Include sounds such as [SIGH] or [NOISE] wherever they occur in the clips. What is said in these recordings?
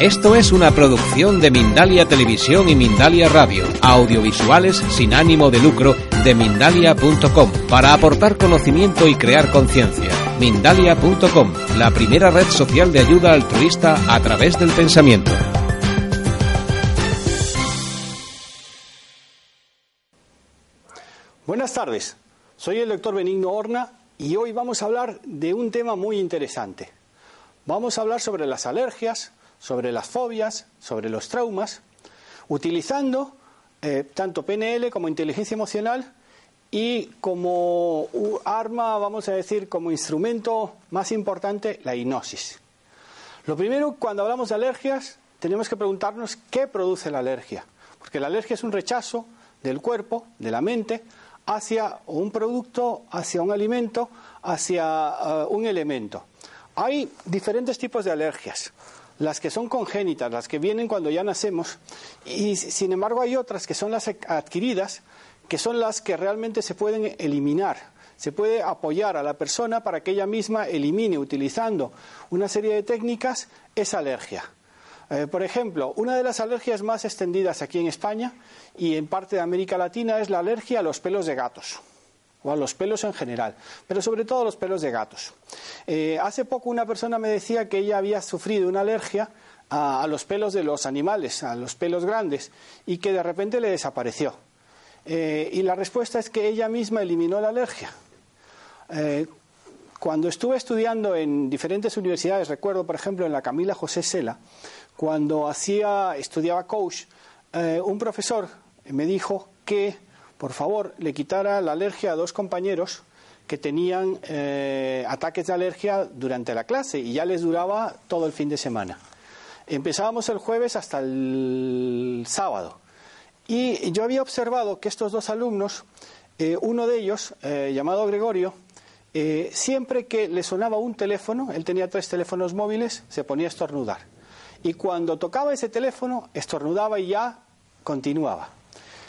Esto es una producción de Mindalia Televisión y Mindalia Radio, audiovisuales sin ánimo de lucro de mindalia.com, para aportar conocimiento y crear conciencia. Mindalia.com, la primera red social de ayuda altruista a través del pensamiento. Buenas tardes, soy el doctor Benigno Horna y hoy vamos a hablar de un tema muy interesante. Vamos a hablar sobre las alergias, sobre las fobias, sobre los traumas, utilizando eh, tanto PNL como inteligencia emocional y como arma, vamos a decir, como instrumento más importante, la hipnosis. Lo primero, cuando hablamos de alergias, tenemos que preguntarnos qué produce la alergia, porque la alergia es un rechazo del cuerpo, de la mente, hacia un producto, hacia un alimento, hacia eh, un elemento. Hay diferentes tipos de alergias las que son congénitas, las que vienen cuando ya nacemos, y sin embargo hay otras que son las adquiridas, que son las que realmente se pueden eliminar. Se puede apoyar a la persona para que ella misma elimine, utilizando una serie de técnicas, esa alergia. Eh, por ejemplo, una de las alergias más extendidas aquí en España y en parte de América Latina es la alergia a los pelos de gatos o a los pelos en general, pero sobre todo los pelos de gatos. Eh, hace poco una persona me decía que ella había sufrido una alergia a, los pelos de los animales, a los pelos grandes, y que de repente le desapareció. Eh, y la respuesta es que ella misma eliminó la alergia. Eh, cuando estuve estudiando en diferentes universidades, recuerdo por ejemplo en la Camila José Sela, cuando hacía, estudiaba coach, un profesor me dijo que por favor, le quitara la alergia a dos compañeros que tenían eh, ataques de alergia durante la clase y ya les duraba todo el fin de semana. Empezábamos el jueves hasta el sábado. Y yo había observado que estos dos alumnos, eh, uno de ellos, eh, llamado Gregorio, siempre que le sonaba un teléfono, él tenía tres teléfonos móviles, se ponía a estornudar. Y cuando tocaba ese teléfono, estornudaba y ya continuaba.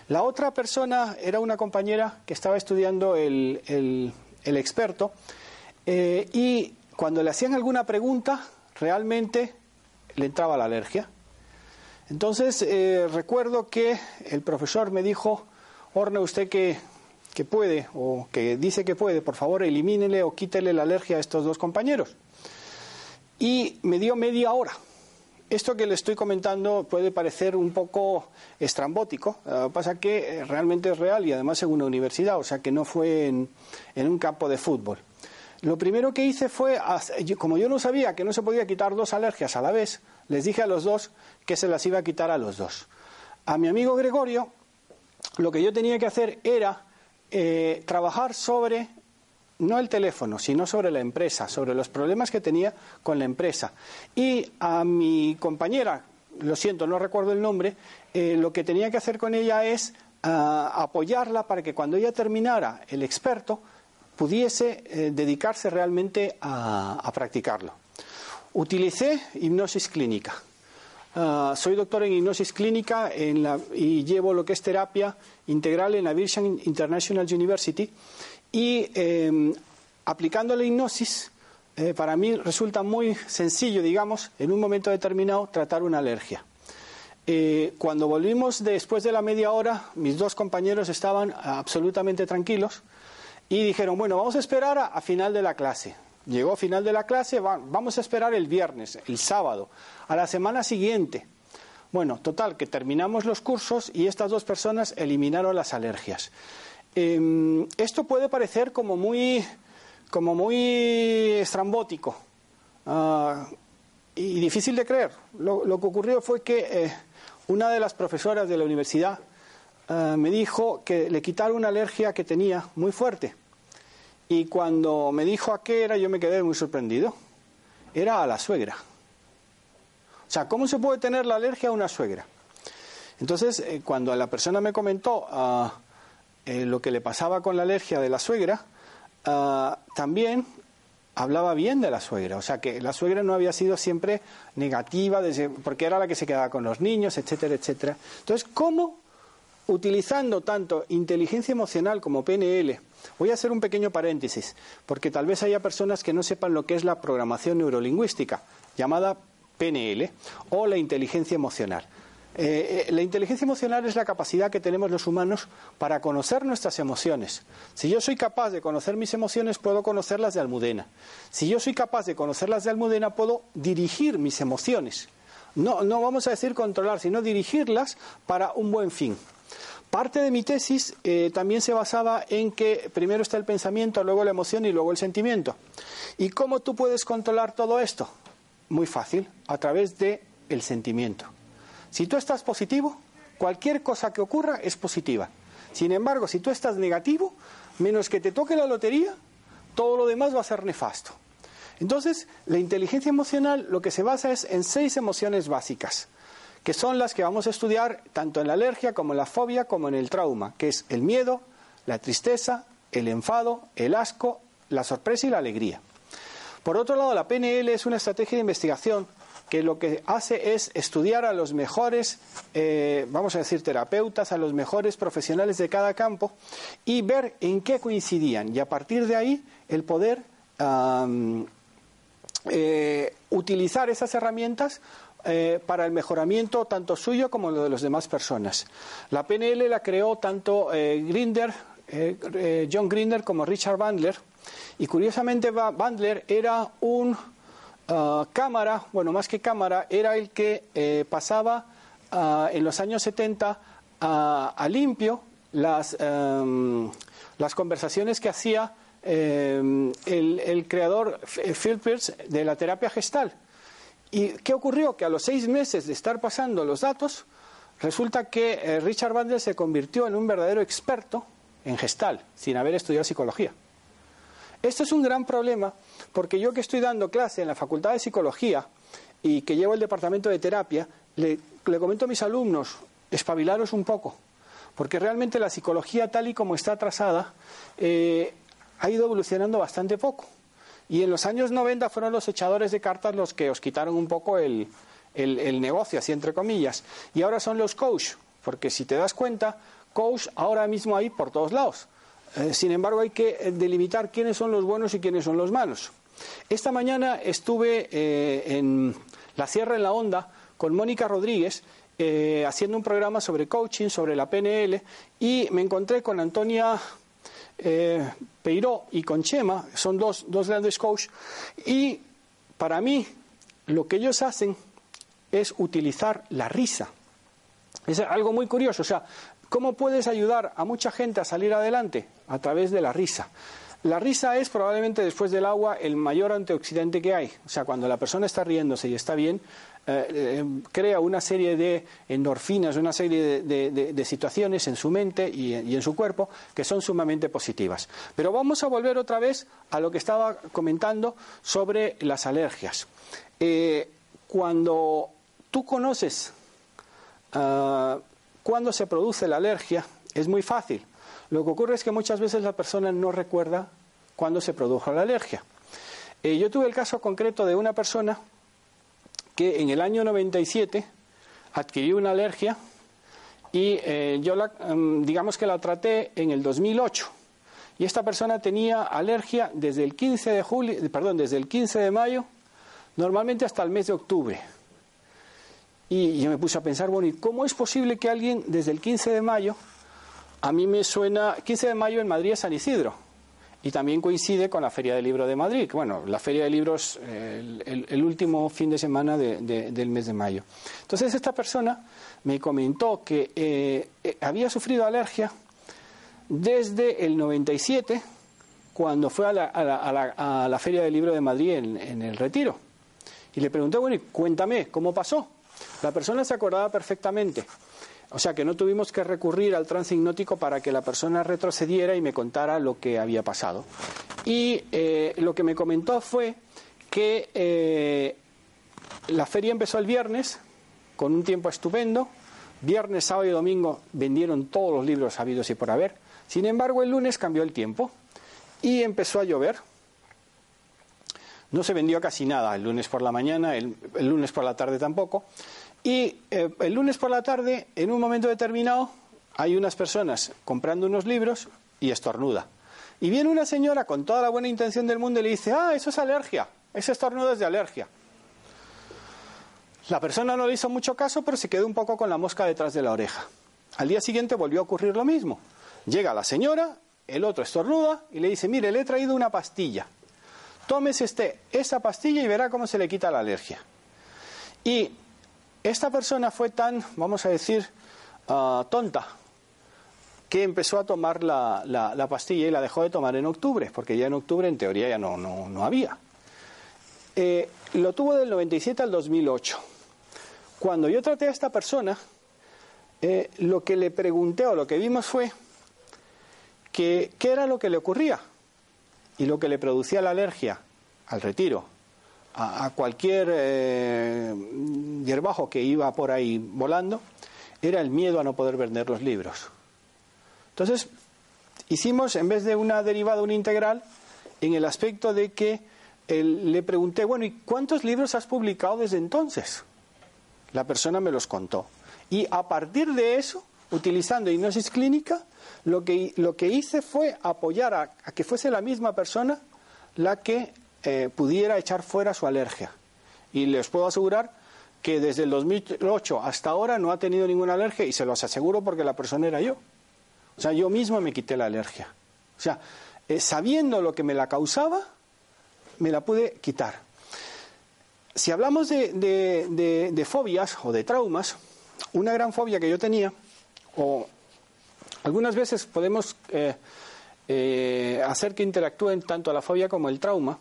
La otra persona era una compañera que estaba estudiando el, experto eh, y cuando le hacían alguna pregunta realmente le entraba la alergia. Entonces eh, recuerdo que el profesor me dijo, Orne, usted que, que puede o que dice que puede, por favor elimínele o quítele la alergia a estos dos compañeros. Y me dio media hora esto que le estoy comentando puede parecer un poco estrambótico, eh, pasa que eh, realmente es real y además en una universidad, o sea que no fue en, un campo de fútbol. Lo primero que hice fue, como yo no sabía que no se podía quitar dos alergias a la vez, les dije a los dos que se las iba a quitar a los dos. A mi amigo Gregorio, lo que yo tenía que hacer era eh, trabajar sobre no el teléfono, sino sobre la empresa, sobre los problemas que tenía con la empresa. Y a mi compañera, lo siento, no recuerdo el nombre, eh, lo que tenía que hacer con ella es ah, apoyarla para que cuando ella terminara el experto pudiese eh, dedicarse realmente a, practicarlo. Utilicé hipnosis clínica. Ah, soy doctor en hipnosis clínica y llevo lo que es terapia integral en la Virgin International University y em, aplicando la hipnosis, eh, para mí resulta muy sencillo, digamos, en un momento determinado, tratar una alergia. Eh, cuando volvimos después de la media hora, mis dos compañeros estaban absolutamente tranquilos y dijeron, bueno, vamos a esperar a, final de la clase. Llegó final de la clase, vamos a esperar el viernes, el sábado, a la semana siguiente. Bueno, total, que terminamos los cursos y estas dos personas eliminaron las alergias. Em, esto puede parecer como muy, como muy estrambótico ah, y difícil de creer. Lo, que ocurrió fue que eh, una de las profesoras de la universidad ah, me dijo que le quitaron una alergia que tenía muy fuerte. Y cuando me dijo a qué era, yo me quedé muy sorprendido. Era a la suegra. O sea, ¿cómo se puede tener la alergia a una suegra? Entonces, eh, cuando la persona me comentó ah, eh, lo que le pasaba con la alergia de la suegra, ah, también hablaba bien de la suegra, o sea que la suegra no había sido siempre negativa, porque era la que se quedaba con los niños, etcétera, etcétera. Entonces, ¿cómo utilizando tanto inteligencia emocional como PNL? Voy a hacer un pequeño paréntesis, porque tal vez haya personas que no sepan lo que es la programación neurolingüística, llamada PNL o la inteligencia emocional. Eh, eh, la inteligencia emocional es la capacidad que tenemos los humanos para conocer nuestras emociones. Si yo soy capaz de conocer mis emociones, puedo conocerlas de Almudena. Si yo soy capaz de conocerlas de Almudena, puedo dirigir mis emociones. No, no vamos a decir controlar, sino dirigirlas para un buen fin. Parte de mi tesis eh, también se basaba en que primero está el pensamiento, luego la emoción y luego el sentimiento. ¿Y cómo tú puedes controlar todo esto? Muy fácil, a través del el sentimiento. Si tú estás positivo, cualquier cosa que ocurra es positiva. Sin embargo, si tú estás negativo, menos que te toque la lotería, todo lo demás va a ser nefasto. Entonces, la inteligencia emocional lo que se basa es en seis emociones básicas que son las que vamos a estudiar tanto en la alergia como en la fobia como en el trauma, que es el miedo, la tristeza, el enfado, el asco, la sorpresa y la alegría. Por otro lado, la PNL es una estrategia de investigación que lo que hace es estudiar a los mejores, eh, vamos a decir, terapeutas, a los mejores profesionales de cada campo y ver en qué coincidían y a partir de ahí el poder eh, utilizar esas herramientas eh, para el mejoramiento tanto suyo como de las demás personas. La PNL la creó tanto Grinder, John Grinder como Richard Bandler y curiosamente Bandler era un ah, cámara, bueno, más que cámara, era el que pasaba ah, en los años 70 a limpio las, em, las conversaciones que hacía em, el, creador Phil Pierce de la terapia gestal ¿Y qué ocurrió? Que a los seis meses de estar pasando los datos, resulta que eh, Richard Bandler se convirtió en un verdadero experto en gestal, sin haber estudiado psicología. Esto es un gran problema porque yo que estoy dando clase en la Facultad de Psicología y que llevo el departamento de terapia, le, comento a mis alumnos, espabilaros un poco, porque realmente la psicología tal y como está trazada eh, ha ido evolucionando bastante poco. Y en los años 90 fueron los echadores de cartas los que os quitaron un poco el, negocio, así entre comillas. Y ahora son los coach, porque si te das cuenta, coach ahora mismo hay por todos lados. Eh, sin embargo, hay que eh, delimitar quiénes son los buenos y quiénes son los malos. Esta mañana estuve eh, en la Sierra en la Onda con Mónica Rodríguez haciendo un programa sobre coaching, sobre la PNL, y me encontré con Antonia Peiró y Conchema, son dos, dos grandes coaches, y para mí lo que ellos hacen es utilizar la risa. Es algo muy curioso, o sea, ¿cómo puedes ayudar a mucha gente a salir adelante? A través de la risa. La risa es probablemente después del agua el mayor antioxidante que hay. O sea, cuando la persona está riéndose y está bien, eh, eh, crea una serie de endorfinas, una serie de, situaciones en su mente y, en su cuerpo que son sumamente positivas. Pero vamos a volver otra vez a lo que estaba comentando sobre las alergias. Eh, cuando tú conoces ah, cuándo se produce la alergia, es muy fácil. Lo que ocurre es que muchas veces la persona no recuerda cuándo se produjo la alergia. Eh, yo tuve el caso concreto de una persona que en el año 97 adquirió una alergia y eh, yo la, em, digamos que la traté en el 2008. Y esta persona tenía alergia desde el 15 de julio, perdón, desde el 15 de mayo, normalmente hasta el mes de octubre. Y yo me puse a pensar, bueno, ¿y cómo es posible que alguien desde el 15 de mayo a mí me suena, 15 de mayo en Madrid es San Isidro, y también coincide con la Feria del Libro de Madrid. Bueno, la Feria de Libros eh, el, último fin de semana del mes de mayo. Entonces esta persona me comentó que eh, eh, había sufrido alergia desde el 97, cuando fue a la, a la, Feria del Libro de Madrid en, en, el Retiro. Y le pregunté, bueno, cuéntame, ¿cómo pasó? La persona se acordaba perfectamente. O sea que no tuvimos que recurrir al trance hipnótico para que la persona retrocediera y me contara lo que había pasado. Y eh, lo que me comentó fue que eh, la feria empezó el viernes con un tiempo estupendo. Viernes, sábado y domingo vendieron todos los libros habidos y por haber. Sin embargo, el lunes cambió el tiempo y empezó a llover. No se vendió casi nada el lunes por la mañana, el lunes por la tarde tampoco. Y eh, el lunes por la tarde, en un momento determinado, hay unas personas comprando unos libros y estornuda. Y viene una señora con toda la buena intención del mundo y le dice, ah, eso es alergia, ese estornudo es de alergia. La persona no le hizo mucho caso, pero se quedó un poco con la mosca detrás de la oreja. Al día siguiente volvió a ocurrir lo mismo. Llega la señora, el otro estornuda y le dice, mire, le he traído una pastilla. Tómese este, esa pastilla y verá cómo se le quita la alergia. Y esta persona fue tan, vamos a decir, ah, tonta, que empezó a tomar la, pastilla y la dejó de tomar en octubre, porque ya en octubre en teoría ya no, no, había. Eh, lo tuvo del 97 al 2008. Cuando yo traté a esta persona, eh, lo que le pregunté o lo que vimos fue que qué era lo que le ocurría y lo que le producía la alergia al retiro, a, cualquier eh, hierbajo que iba por ahí volando, era el miedo a no poder vender los libros. Entonces, hicimos, en vez de una derivada, una integral, en el aspecto de que le pregunté, bueno, ¿y cuántos libros has publicado desde entonces? La persona me los contó. Y a partir de eso, utilizando hipnosis clínica, lo que, lo que hice fue apoyar a, que fuese la misma persona la que eh, pudiera echar fuera su alergia. Y les puedo asegurar que desde el 2008 hasta ahora no ha tenido ninguna alergia y se los aseguro porque la persona era yo. O sea, yo mismo me quité la alergia. O sea, eh, sabiendo lo que me la causaba, me la pude quitar. Si hablamos de, fobias o de traumas, una gran fobia que yo tenía, o algunas veces podemos eh, eh, hacer que interactúen tanto la fobia como el trauma,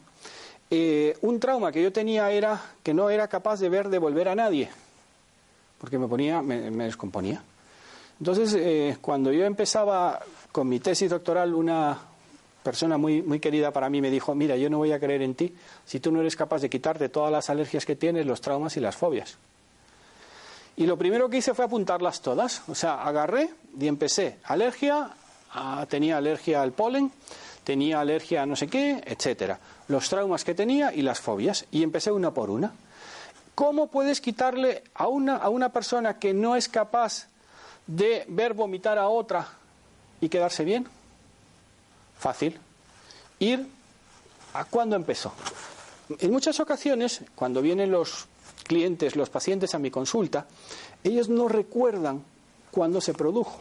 un trauma que yo tenía era que no era capaz de ver devolver a nadie, porque me ponía, me descomponía. Entonces, eh, cuando yo empezaba con mi tesis doctoral, una persona muy, muy querida para mí me dijo, mira, yo no voy a creer en ti si tú no eres capaz de quitarte todas las alergias que tienes, los traumas y las fobias. Y lo primero que hice fue apuntarlas todas. O sea, agarré y empecé. Alergia, ah, tenía alergia al polen, tenía alergia a no sé qué, etcétera. Los traumas que tenía y las fobias. Y empecé una por una. ¿Cómo puedes quitarle a una, a una persona que no es capaz de ver vomitar a otra y quedarse bien? Fácil. Ir a cuándo empezó. En muchas ocasiones, cuando vienen los clientes, los pacientes a mi consulta, ellos no recuerdan cuándo se produjo.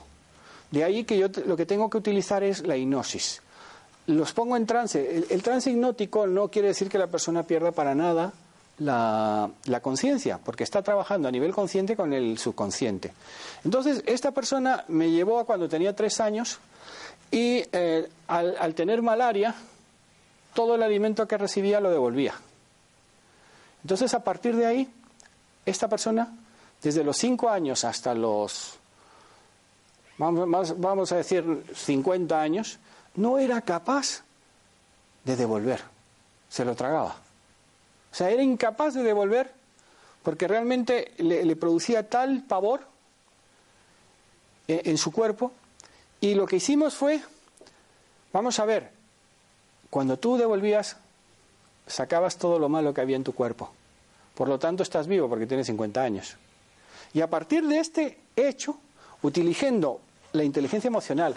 De ahí que yo lo que tengo que utilizar es la hipnosis. Los pongo en trance. El, trance hipnótico no quiere decir que la persona pierda para nada la, conciencia, porque está trabajando a nivel consciente con el subconsciente. Entonces, esta persona me llevó a cuando tenía tres años y eh, al, tener malaria, todo el alimento que recibía lo devolvía. Entonces, a partir de ahí, esta persona, desde los cinco años hasta los, vamos, vamos a decir, 50 años, no era capaz de devolver, se lo tragaba. O sea, era incapaz de devolver porque realmente le, producía tal pavor en, su cuerpo. Y lo que hicimos fue, vamos a ver, cuando tú devolvías, sacabas todo lo malo que había en tu cuerpo. Por lo tanto, estás vivo porque tienes 50 años. Y a partir de este hecho, utilizando la inteligencia emocional,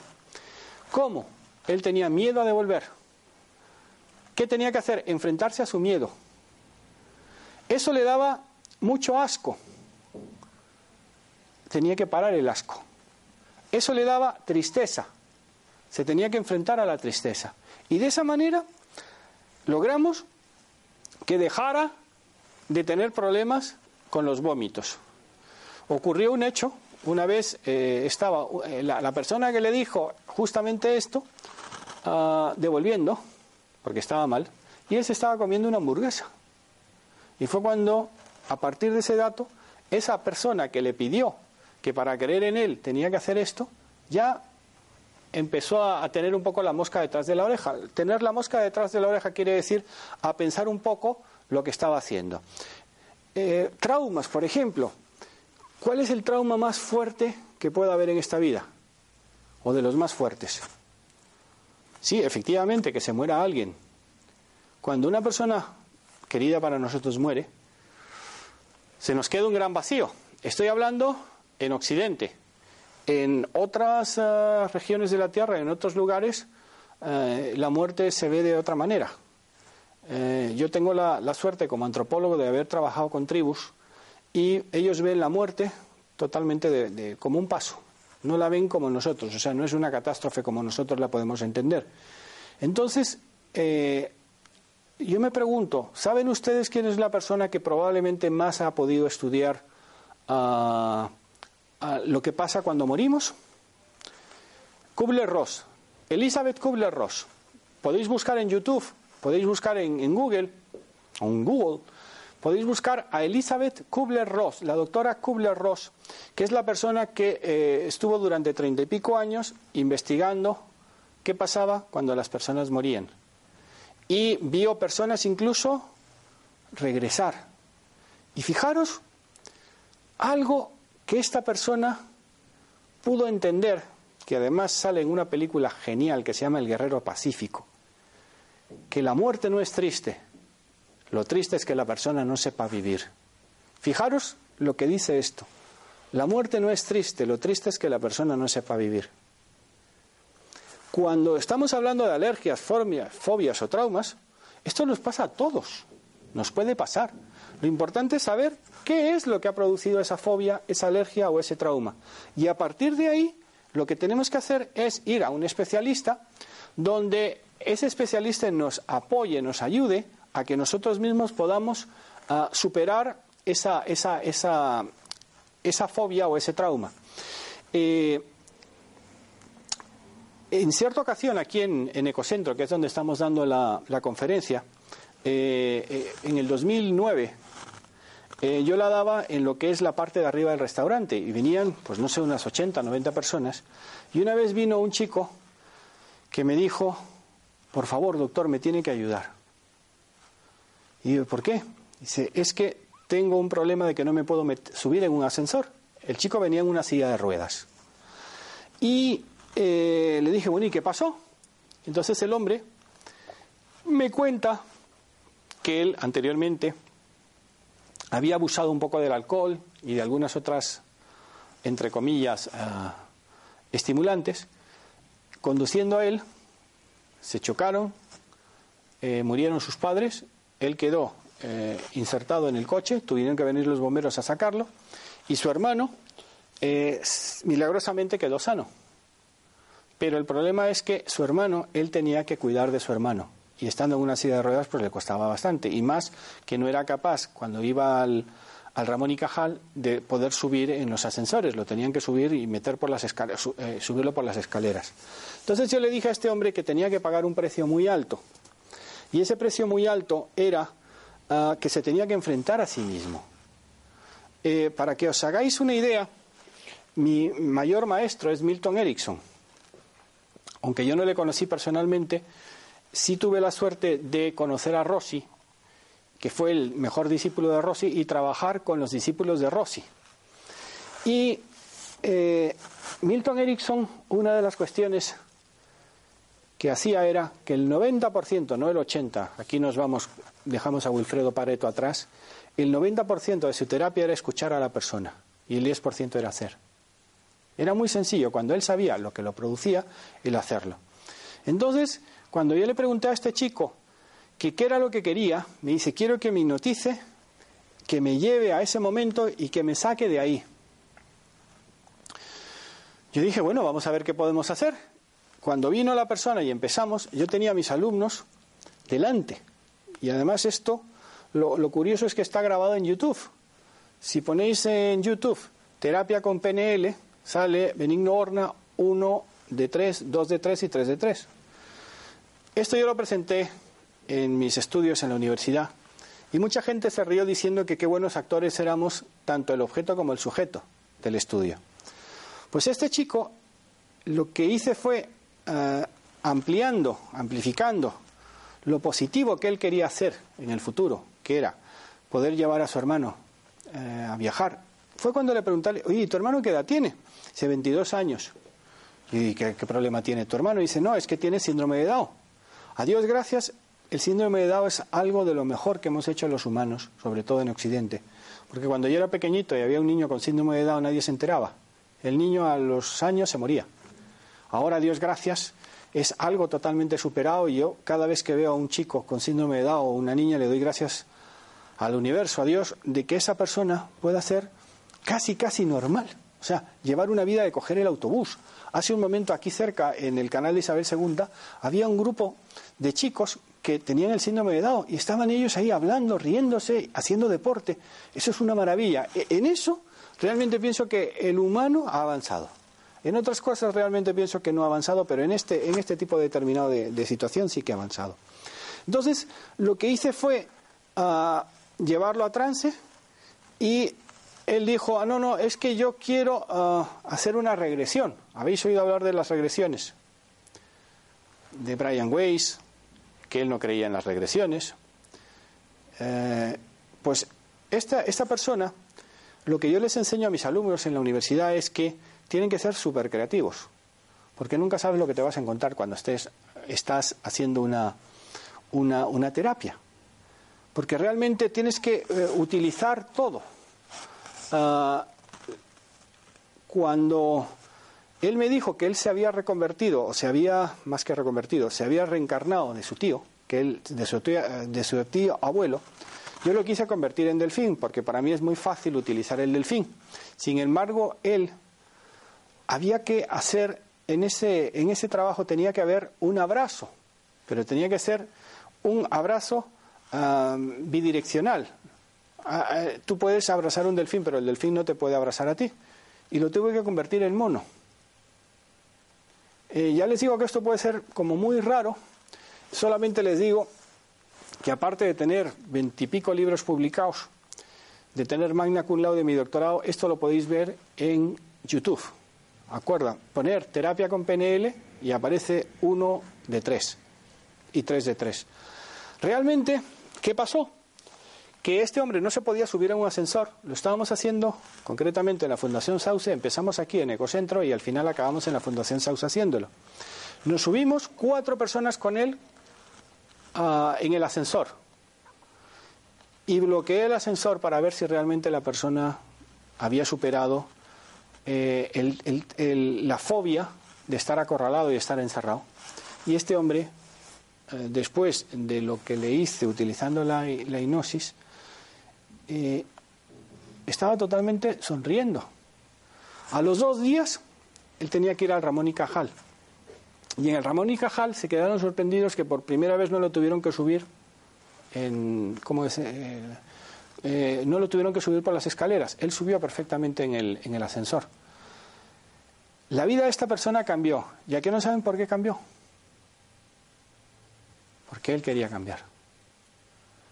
¿cómo? Él tenía miedo a devolver. ¿Qué tenía que hacer? Enfrentarse a su miedo. Eso le daba mucho asco. Tenía que parar el asco. Eso le daba tristeza. Se tenía que enfrentar a la tristeza. Y de esa manera logramos que dejara de tener problemas con los vómitos. Ocurrió un hecho, una vez eh, estaba eh, la, persona que le dijo justamente esto, ah, devolviendo, porque estaba mal, y él se estaba comiendo una hamburguesa. Y fue cuando, a partir de ese dato, esa persona que le pidió que para creer en él tenía que hacer esto, ya empezó a, tener un poco la mosca detrás de la oreja. Tener la mosca detrás de la oreja quiere decir a pensar un poco lo que estaba haciendo. Eh, traumas, por ejemplo. ¿Cuál es el trauma más fuerte que pueda haber en esta vida? O de los más fuertes. Sí, efectivamente, que se muera alguien. Cuando una persona querida para nosotros muere, se nos queda un gran vacío. Estoy hablando en Occidente. En otras eh, regiones de la Tierra, en otros lugares, eh, la muerte se ve de otra manera. Eh, yo tengo la, suerte como antropólogo de haber trabajado con tribus y ellos ven la muerte totalmente como un paso. No la ven como nosotros, o sea, no es una catástrofe como nosotros la podemos entender. Entonces, yo me pregunto, ¿saben ustedes quién es la persona que probablemente más ha podido estudiar ah, lo que pasa cuando morimos? Kubler-Ross, Elizabeth Kubler-Ross. Podéis buscar en YouTube, podéis buscar en, Google, o en Google, podéis buscar a Elizabeth Kubler-Ross, la doctora Kubler-Ross, que es la persona que eh, estuvo durante treinta y pico años investigando qué pasaba cuando las personas morían y vio personas incluso regresar. Y fijaros, algo que esta persona pudo entender, que además sale en una película genial que se llama El Guerrero Pacífico, que la muerte no es triste, lo triste es que la persona no sepa vivir. Fijaros lo que dice esto, la muerte no es triste, lo triste es que la persona no sepa vivir. Cuando estamos hablando de alergias, fobias, fobias o traumas, esto nos pasa a todos, nos puede pasar. Lo importante es saber qué es lo que ha producido esa fobia, esa alergia o ese trauma. Y a partir de ahí, lo que tenemos que hacer es ir a un especialista donde ese especialista nos apoye, nos ayude a que nosotros mismos podamos ah, superar esa, esa, esa, esa, fobia o ese trauma. Eh, en cierta ocasión, aquí en, Ecocentro, que es donde estamos dando la, conferencia, eh, eh, en el 2009, eh, yo la daba en lo que es la parte de arriba del restaurante y venían, pues no sé, unas 80, 90 personas. Y una vez vino un chico que me dijo, por favor, doctor, me tiene que ayudar. Y yo, ¿por qué? Dice, es que tengo un problema de que no me puedo subir en un ascensor. El chico venía en una silla de ruedas. Y eh, le dije, bueno, ¿y qué pasó? Entonces el hombre me cuenta que él anteriormente había abusado un poco del alcohol y de algunas otras, entre comillas, ah, estimulantes. Conduciendo a él, se chocaron, eh, murieron sus padres, él quedó eh, insertado en el coche, tuvieron que venir los bomberos a sacarlo, y su hermano milagrosamente quedó sano. Pero el problema es que su hermano, él tenía que cuidar de su hermano. Y estando en una silla de ruedas, pues le costaba bastante. Y más que no era capaz, cuando iba al, Ramón y Cajal, de poder subir en los ascensores. Lo tenían que subir y meter por las escaleras, eh, subirlo por las escaleras. Entonces yo le dije a este hombre que tenía que pagar un precio muy alto. Y ese precio muy alto era ah, que se tenía que enfrentar a sí mismo. Eh, para que os hagáis una idea, mi mayor maestro es Milton Erickson aunque yo no le conocí personalmente, sí tuve la suerte de conocer a Rossi, que fue el mejor discípulo de Rossi, y trabajar con los discípulos de Rossi. Y eh, Milton Erickson, una de las cuestiones que hacía era que el 90%, no el 80%, aquí nos vamos, dejamos a Wilfredo Pareto atrás, el 90% de su terapia era escuchar a la persona y el 10% era hacer. Era muy sencillo, cuando él sabía lo que lo producía, el hacerlo. Entonces, cuando yo le pregunté a este chico que qué era lo que quería, me dice, quiero que me hipnotice, que me lleve a ese momento y que me saque de ahí. Yo dije, bueno, vamos a ver qué podemos hacer. Cuando vino la persona y empezamos, yo tenía a mis alumnos delante. Y además esto, lo, lo curioso es que está grabado en YouTube. Si ponéis en YouTube terapia con PNL, sale Benigno Horna 1 de 3, 2 de 3 y 3 de 3. Esto yo lo presenté en mis estudios en la universidad y mucha gente se rió diciendo que qué buenos actores éramos tanto el objeto como el sujeto del estudio. Pues este chico lo que hice fue eh, ampliando, amplificando lo positivo que él quería hacer en el futuro, que era poder llevar a su hermano eh, a viajar. Fue cuando le pregunté, oye, ¿tu hermano qué edad tiene? Dice 22 años. ¿Y qué, problema tiene tu hermano? dice, no, es que tiene síndrome de Down. A Dios gracias, el síndrome de Down es algo de lo mejor que hemos hecho los humanos, sobre todo en Occidente. Porque cuando yo era pequeñito y había un niño con síndrome de Down, nadie se enteraba. El niño a los años se moría. Ahora, Dios gracias, es algo totalmente superado y yo cada vez que veo a un chico con síndrome de Down o una niña le doy gracias al universo, a Dios, de que esa persona pueda ser casi, casi normal. O sea, llevar una vida de coger el autobús. Hace un momento aquí cerca, en el canal de Isabel II, había un grupo de chicos que tenían el síndrome de Down y estaban ellos ahí hablando, riéndose, haciendo deporte. Eso es una maravilla. E, en eso realmente pienso que el humano ha avanzado. En otras cosas realmente pienso que no ha avanzado, pero en este, en este tipo determinado de, situación sí que ha avanzado. Entonces, lo que hice fue ah, llevarlo a trance y él dijo, ah, no, no, es que yo quiero ah, hacer una regresión. ¿Habéis oído hablar de las regresiones? De Brian Weiss, que él no creía en las regresiones. Eh, pues esta, esta persona, lo que yo les enseño a mis alumnos en la universidad es que tienen que ser súper creativos, porque nunca sabes lo que te vas a encontrar cuando estés, estás haciendo una, una, una terapia. Porque realmente tienes que eh, utilizar todo Ah, cuando él me dijo que él se había reconvertido, o se había, más que reconvertido, se había reencarnado de su tío, que él, de su tío, de su tío abuelo, yo lo quise convertir en delfín, porque para mí es muy fácil utilizar el delfín. Sin embargo, él había que hacer, en ese, en ese trabajo tenía que haber un abrazo, pero tenía que ser un abrazo ah, bidireccional, tú puedes abrazar un delfín, pero el delfín no te puede abrazar a ti. Y lo tuve que convertir en mono. Eh, ya les digo que esto puede ser como muy raro. Solamente les digo que aparte de tener veintipico libros publicados, de tener magna cum laude de mi doctorado, esto lo podéis ver en YouTube. Acuerda, poner terapia con PNL y aparece uno de tres y tres de tres. Realmente, ¿qué pasó? Que este hombre no se podía subir a un ascensor. Lo estábamos haciendo concretamente en la Fundación Sauce, empezamos aquí en Ecocentro y al final acabamos en la Fundación Sauce haciéndolo. Nos subimos cuatro personas con él ah, en el ascensor y bloqueé el ascensor para ver si realmente la persona había superado eh, la fobia de estar acorralado y estar encerrado. Y este hombre, eh, después de lo que le hice utilizando la, la hipnosis, eh, estaba totalmente sonriendo. A los dos días, él tenía que ir al Ramón y Cajal. Y en el Ramón y Cajal se quedaron sorprendidos que por primera vez no lo tuvieron que subir en, ¿cómo? Eh, eh, no lo tuvieron que subir por las escaleras. Él subió perfectamente en el, en el ascensor. La vida de esta persona cambió. ¿Ya que no saben por qué cambió? Porque él quería cambiar.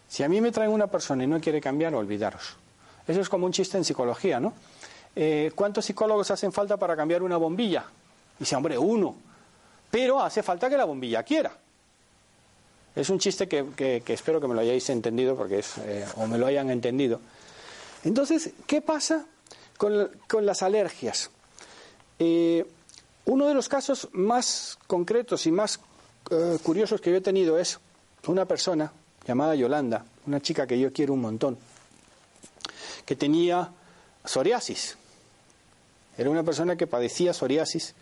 Si a mí me traen una persona y no quiere cambiar, olvidaros. Eso es como un chiste en psicología, ¿no? Eh, ¿Cuántos psicólogos hacen falta para cambiar una bombilla? Dice, hombre, uno. Pero hace falta que la bombilla quiera. Es un chiste que, espero que me lo hayáis entendido porque es, eh, o me lo hayan entendido. Entonces, ¿qué pasa con, las alergias? Eh, uno de los casos más concretos y más curiosos que yo he tenido es una persona llamada Yolanda, una chica que yo quiero un montón, que tenía psoriasis. Era una persona que padecía psoriasis.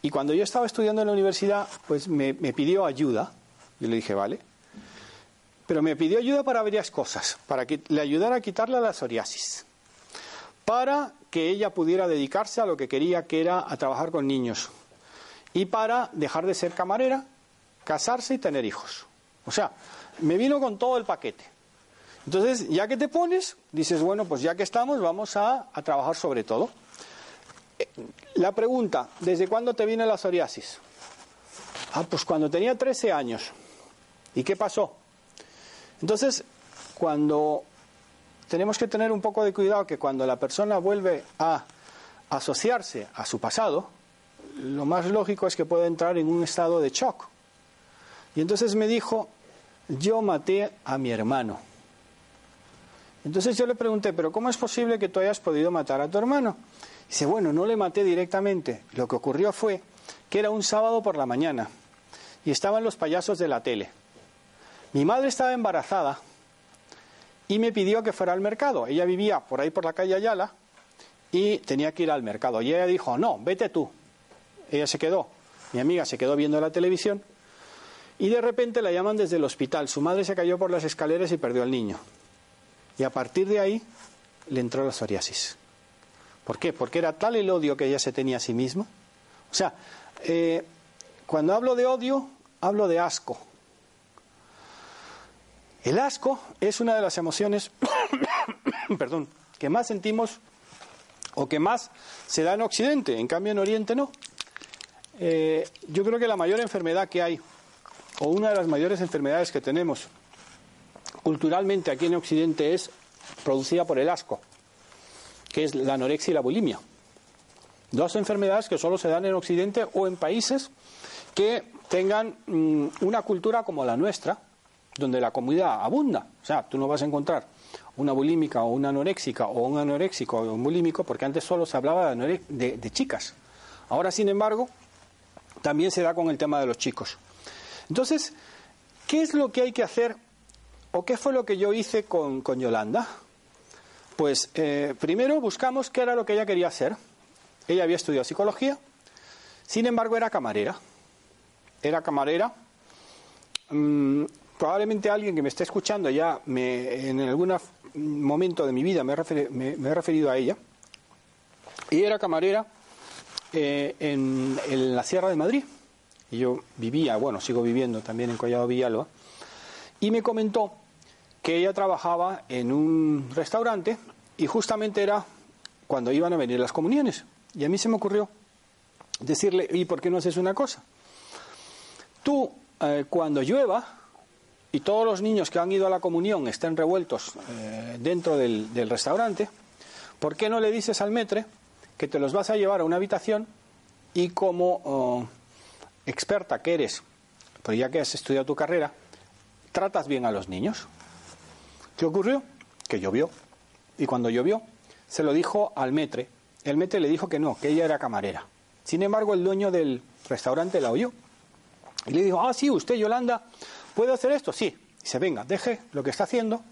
Y cuando yo estaba estudiando en la universidad, pues me, pidió ayuda. Yo le dije, vale. Pero me pidió ayuda para varias cosas. Para que le ayudara a quitarle la psoriasis. Para que ella pudiera dedicarse a lo que quería, que era a trabajar con niños. Y para dejar de ser camarera, casarse y tener hijos. O sea, me vino con todo el paquete. Entonces, ya que te pones, dices, bueno, pues ya que estamos, vamos a, trabajar sobre todo. Eh, la pregunta, ¿desde cuándo te viene la psoriasis? Ah, pues cuando tenía 13 años. ¿Y qué pasó? Entonces, cuando tenemos que tener un poco de cuidado que cuando la persona vuelve a asociarse a su pasado, lo más lógico es que pueda entrar en un estado de shock. Y entonces me dijo, yo maté a mi hermano. Entonces yo le pregunté, pero ¿cómo es posible que tú hayas podido matar a tu hermano? Dice, bueno, no le maté directamente. Lo que ocurrió fue que era un sábado por la mañana y estaban los payasos de la tele. Mi madre estaba embarazada y me pidió que fuera al mercado. Ella vivía por ahí por la calle Ayala y tenía que ir al mercado. Y ella dijo, no, vete tú. Ella se quedó. Mi amiga se quedó viendo la televisión y de repente la llaman desde el hospital. Su madre se cayó por las escaleras y perdió al niño. Y a partir de ahí le entró la psoriasis. ¿Por qué? Porque era tal el odio que ella se tenía a sí misma. O sea, eh, cuando hablo de odio, hablo de asco. El asco es una de las emociones, [COUGHS] perdón, que más sentimos o que más se da en Occidente, en cambio en Oriente no. Eh, yo creo que la mayor enfermedad que hay, o una de las mayores enfermedades que tenemos culturalmente aquí en Occidente es producida por el asco, que es la anorexia y la bulimia. Dos enfermedades que solo se dan en Occidente o en países que tengan mm, una cultura como la nuestra, donde la comida abunda. O sea, tú no vas a encontrar una bulímica o una anoréxica o un anoréxico o un bulímico, porque antes solo se hablaba de, de, chicas. Ahora, sin embargo, también se da con el tema de los chicos. Entonces, ¿qué es lo que hay que hacer o qué fue lo que yo hice con, Yolanda? Pues eh, primero buscamos qué era lo que ella quería hacer. Ella había estudiado psicología, sin embargo era camarera. Era camarera. Mm, probablemente alguien que me esté escuchando ya me, en algún momento de mi vida me he, referido, a ella. Y era camarera eh, en, la Sierra de Madrid. Y yo vivía, bueno, sigo viviendo también en Collado Villalba. Y me comentó que ella trabajaba en un restaurante y justamente era cuando iban a venir las comuniones. Y a mí se me ocurrió decirle, ¿y por qué no haces una cosa? Tú, eh, cuando llueva, y todos los niños que han ido a la comunión estén revueltos eh, dentro del, restaurante, ¿por qué no le dices al metre que te los vas a llevar a una habitación y como oh, experta que eres, pero ya que has estudiado tu carrera, tratas bien a los niños? ¿Qué ocurrió? Que llovió. Y cuando llovió, se lo dijo al metre. El metre le dijo que no, que ella era camarera. Sin embargo, el dueño del restaurante la oyó. Y le dijo, ah, sí, usted, Yolanda, ¿Puedo hacer esto? Sí. Dice, venga, deje lo que está haciendo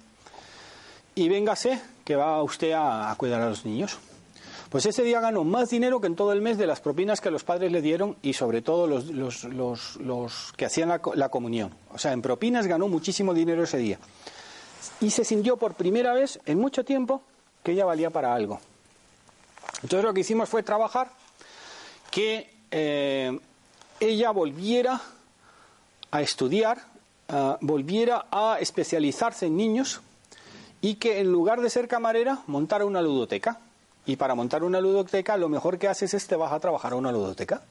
y véngase que va usted a, cuidar a los niños. Pues ese día ganó más dinero que en todo el mes de las propinas que los padres le dieron y sobre todo los, que hacían la, la, comunión. O sea, en propinas ganó muchísimo dinero ese día. Y se sintió por primera vez en mucho tiempo que ella valía para algo. Entonces lo que hicimos fue trabajar que eh, ella volviera a estudiar Ah, volviera a especializarse en niños y que en lugar de ser camarera montara una ludoteca. Y para montar una ludoteca lo mejor que haces es te vas a trabajar a una ludoteca.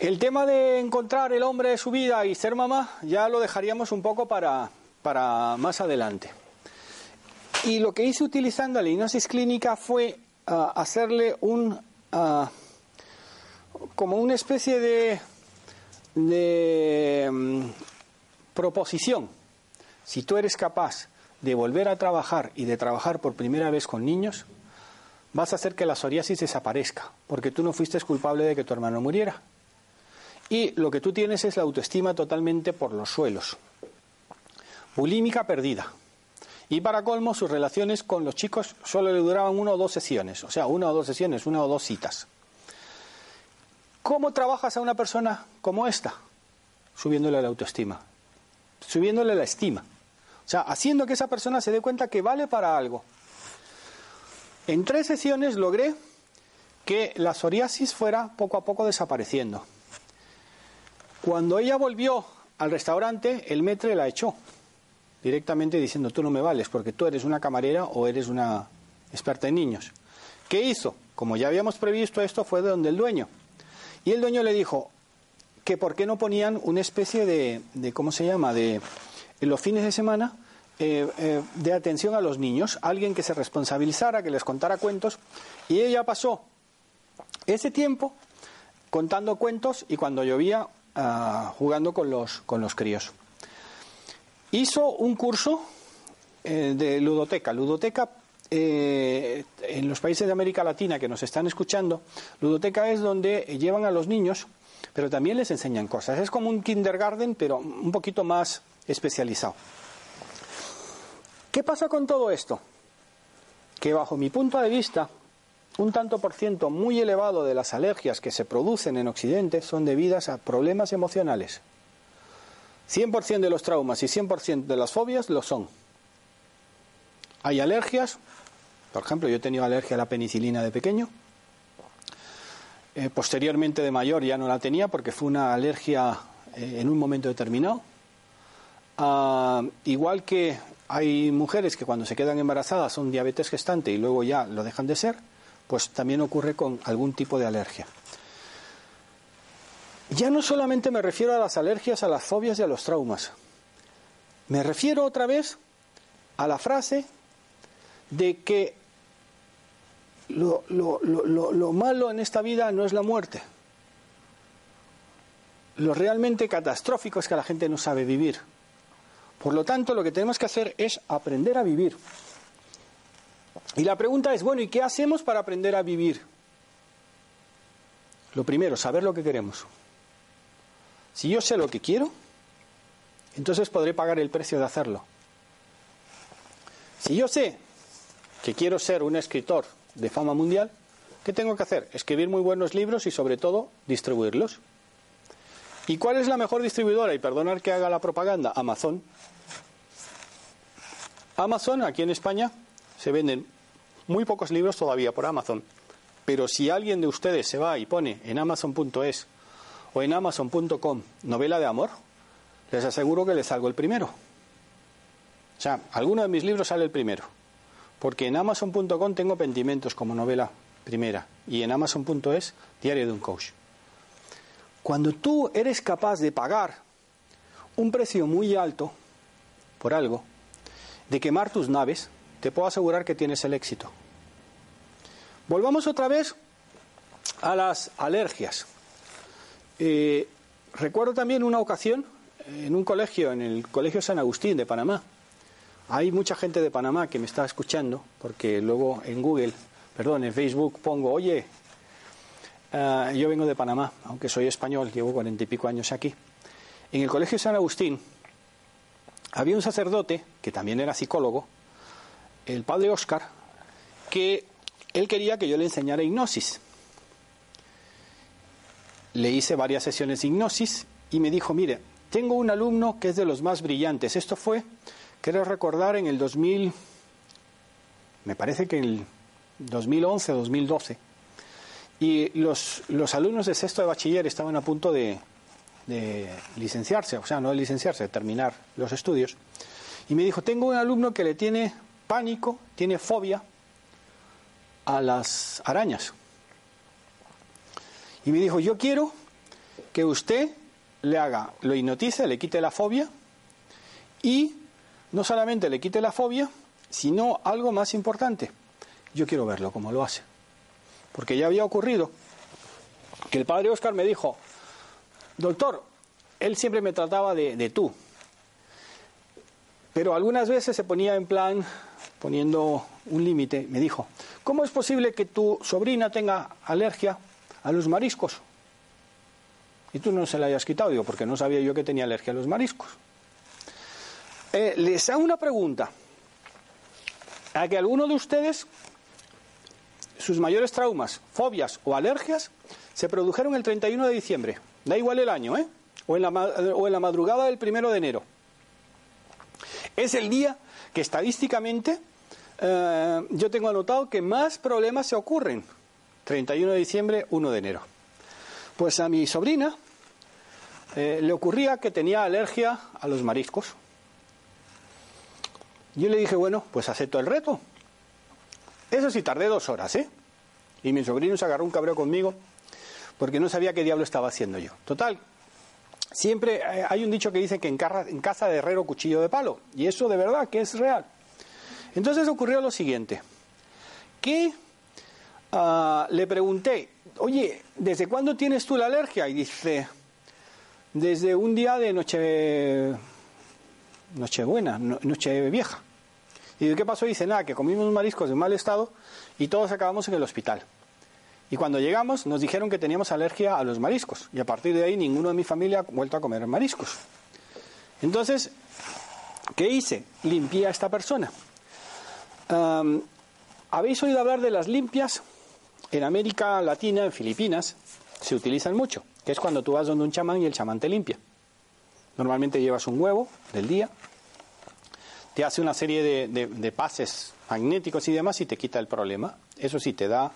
El tema de encontrar el hombre de su vida y ser mamá ya lo dejaríamos un poco para, para más adelante. Y lo que hice utilizando la hipnosis clínica fue ah, hacerle un ah, como una especie de de mm, proposición. Si tú eres capaz de volver a trabajar y de trabajar por primera vez con niños, vas a hacer que la psoriasis desaparezca, porque tú no fuiste culpable de que tu hermano muriera. Y lo que tú tienes es la autoestima totalmente por los suelos. Bulímica perdida. Y para colmo, sus relaciones con los chicos solo le duraban una o dos sesiones, o sea, una o dos sesiones, una o dos citas. ¿Cómo trabajas a una persona como esta? Subiéndole la autoestima, subiéndole la estima. O sea, haciendo que esa persona se dé cuenta que vale para algo. En tres sesiones logré que la psoriasis fuera poco a poco desapareciendo. Cuando ella volvió al restaurante, el metre la echó directamente diciendo, tú no me vales porque tú eres una camarera o eres una experta en niños. ¿Qué hizo? Como ya habíamos previsto, esto fue de donde el dueño. Y el dueño le dijo que por qué no ponían una especie de, ¿cómo se llama?, de en los fines de semana eh, eh, de atención a los niños, alguien que se responsabilizara, que les contara cuentos, y ella pasó ese tiempo contando cuentos y cuando llovía ah, jugando con los, con los críos. Hizo un curso eh, de ludoteca. Ludoteca en los países de América Latina que nos están escuchando, ludoteca es donde llevan a los niños, pero también les enseñan cosas. Es como un kindergarten, pero un poquito más especializado. ¿Qué pasa con todo esto? Que bajo mi punto de vista, un tanto por ciento muy elevado de las alergias que se producen en Occidente son debidas a problemas emocionales. 100% de los traumas y 100% de las fobias lo son. Hay alergias, por ejemplo, yo he tenido alergia a la penicilina de pequeño. Eh, posteriormente de mayor ya no la tenía porque fue una alergia eh, en un momento determinado. Ah, igual que hay mujeres que cuando se quedan embarazadas son diabetes gestante y luego ya lo dejan de ser, pues también ocurre con algún tipo de alergia. Ya no solamente me refiero a las alergias, a las fobias y a los traumas. Me refiero otra vez a la frase de que lo, lo, malo en esta vida no es la muerte. Lo realmente catastrófico es que la gente no sabe vivir. Por lo tanto, lo que tenemos que hacer es aprender a vivir. Y la pregunta es, bueno, ¿y qué hacemos para aprender a vivir? Lo primero, saber lo que queremos. Si yo sé lo que quiero, entonces podré pagar el precio de hacerlo. Si yo sé que quiero ser un escritor de fama mundial, ¿qué tengo que hacer? Escribir muy buenos libros y sobre todo distribuirlos. ¿Y cuál es la mejor distribuidora? Y perdonar que haga la propaganda, Amazon. Amazon, aquí en España, se venden muy pocos libros todavía por Amazon. Pero si alguien de ustedes se va y pone en amazon.es o en amazon.com novela de amor, les aseguro que les salgo el primero. O sea, alguno de mis libros sale el primero. Porque en amazon.com tengo Pentimentos como novela primera y en amazon.es Diario de un coach. Cuando tú eres capaz de pagar un precio muy alto por algo, de quemar tus naves, te puedo asegurar que tienes el éxito. Volvamos otra vez a las alergias. Eh, recuerdo también una ocasión en un colegio, en el Colegio San Agustín de Panamá. Hay mucha gente de Panamá que me está escuchando, porque luego en Google, perdón, en Facebook pongo, oye, eh, yo vengo de Panamá, aunque soy español, llevo cuarenta y pico años aquí. En el Colegio San Agustín había un sacerdote, que también era psicólogo, el padre Oscar, que él quería que yo le enseñara hipnosis le hice varias sesiones de hipnosis y me dijo, mire, tengo un alumno que es de los más brillantes. Esto fue, quiero recordar, en el 2000, me parece que en el 2011 o 2012. Y los, los alumnos de sexto de bachiller estaban a punto de, de licenciarse, o sea, no de licenciarse, de terminar los estudios. Y me dijo, tengo un alumno que le tiene pánico, tiene fobia a las arañas. Y me dijo, yo quiero que usted le haga, lo hipnotice, le quite la fobia y no solamente le quite la fobia, sino algo más importante. Yo quiero verlo como lo hace. Porque ya había ocurrido que el padre Oscar me dijo, doctor, él siempre me trataba de, tú. Pero algunas veces se ponía en plan, poniendo un límite, me dijo, ¿cómo es posible que tu sobrina tenga alergia a los mariscos. Y tú no se la hayas quitado, digo, porque no sabía yo que tenía alergia a los mariscos. Eh, les hago una pregunta. A que alguno de ustedes, sus mayores traumas, fobias o alergias, se produjeron el 31 de diciembre. Da igual el año, ¿eh? O en la, o en la madrugada del primero de enero. Es el día que estadísticamente eh, yo tengo anotado que más problemas se ocurren 31 de diciembre, 1 de enero. Pues a mi sobrina eh, le ocurría que tenía alergia a los mariscos. Yo le dije, bueno, pues acepto el reto. Eso sí, tardé dos horas, ¿eh? Y mi sobrino se agarró un cabreo conmigo porque no sabía qué diablo estaba haciendo yo. Total, siempre eh, hay un dicho que dice que en, casa de herrero cuchillo de palo. Y eso de verdad que es real. Entonces ocurrió lo siguiente. Que Ah, le pregunté, oye, ¿desde cuándo tienes tú la alergia? Y dice, desde un día de noche, buena, noche vieja. ¿Y qué pasó? Dice, nada, que comimos mariscos en mal estado y todos acabamos en el hospital. Y cuando llegamos nos dijeron que teníamos alergia a los mariscos. Y a partir de ahí ninguno de mi familia ha vuelto a comer mariscos. Entonces, ¿qué hice? Limpié a esta persona. ¿Habéis oído hablar de las limpias? En América Latina, en Filipinas, se utilizan mucho, que es cuando tú vas donde un chamán y el chamán te limpia. Normalmente llevas un huevo del día, te hace una serie de, pases magnéticos y demás y te quita el problema. Eso sí, te da,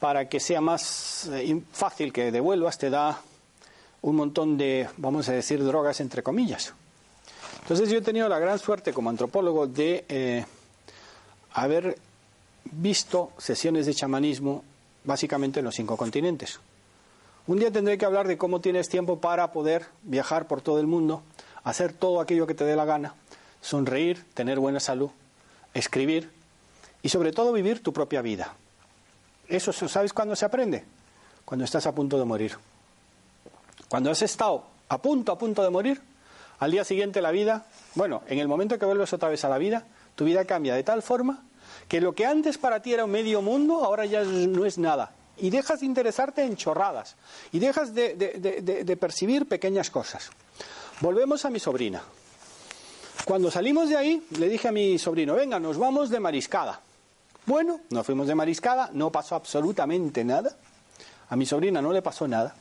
para que sea más eh, fácil que devuelvas, te da un montón de, vamos a decir, drogas entre comillas. Entonces yo he tenido la gran suerte como antropólogo de eh, haber visto sesiones de chamanismo básicamente en los cinco continentes. Un día tendré que hablar de cómo tienes tiempo para poder viajar por todo el mundo, hacer todo aquello que te dé la gana, sonreír, tener buena salud, escribir y sobre todo vivir tu propia vida. Eso, ¿sabes cuándo se aprende? Cuando estás a punto de morir. Cuando has estado a punto, a punto de morir, al día siguiente la vida, bueno, en el momento que vuelves otra vez a la vida, tu vida cambia de tal forma que lo que antes para ti era un medio mundo, ahora ya no es nada. Y dejas de interesarte en chorradas. Y dejas de, de percibir pequeñas cosas. Volvemos a mi sobrina. Cuando salimos de ahí, le dije a mi sobrino, venga, nos vamos de mariscada. Bueno, nos fuimos de mariscada, no pasó absolutamente nada. A mi sobrina no le pasó nada.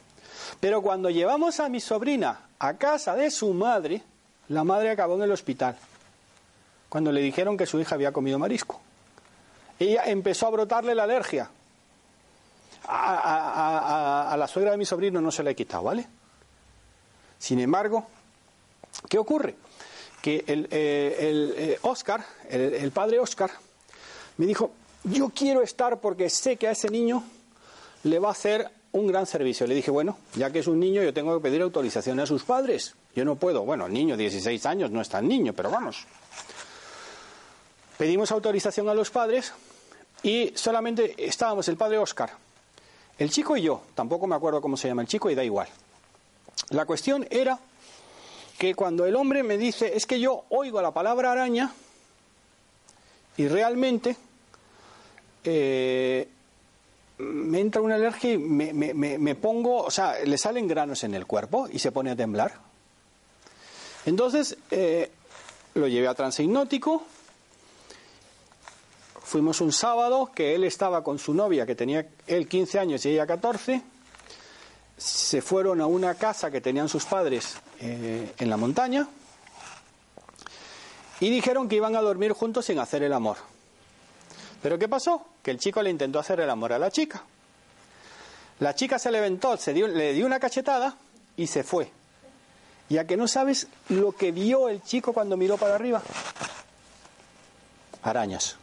Pero cuando llevamos a mi sobrina a casa de su madre, la madre acabó en el hospital. Cuando le dijeron que su hija había comido marisco. Ella empezó a brotarle la alergia. A, la suegra de mi sobrino no se le ha quitado, ¿vale? Sin embargo, ¿qué ocurre? Que el, eh, eh, Oscar, el padre Oscar, me dijo, yo quiero estar porque sé que a ese niño le va a hacer un gran servicio. Le dije, bueno, ya que es un niño, yo tengo que pedir autorización a sus padres. Yo no puedo. Bueno, el niño, 16 años, no es tan niño, pero vamos. Pedimos autorización a los padres y solamente estábamos el padre Oscar, el chico y yo. Tampoco me acuerdo cómo se llama el chico y da igual. La cuestión era que cuando el hombre me dice, es que yo oigo la palabra araña y realmente eh, me entra una alergia y me, me, pongo, o sea, le salen granos en el cuerpo y se pone a temblar. Entonces eh, lo llevé a transhipnótico. Fuimos un sábado que él estaba con su novia, que tenía él 15 años y ella 14. Se fueron a una casa que tenían sus padres eh, en la montaña y dijeron que iban a dormir juntos sin hacer el amor. Pero ¿qué pasó? Que el chico le intentó hacer el amor a la chica. La chica se levantó, se dio, le dio una cachetada y se fue. Ya que no sabes lo que vio el chico cuando miró para arriba. Arañas.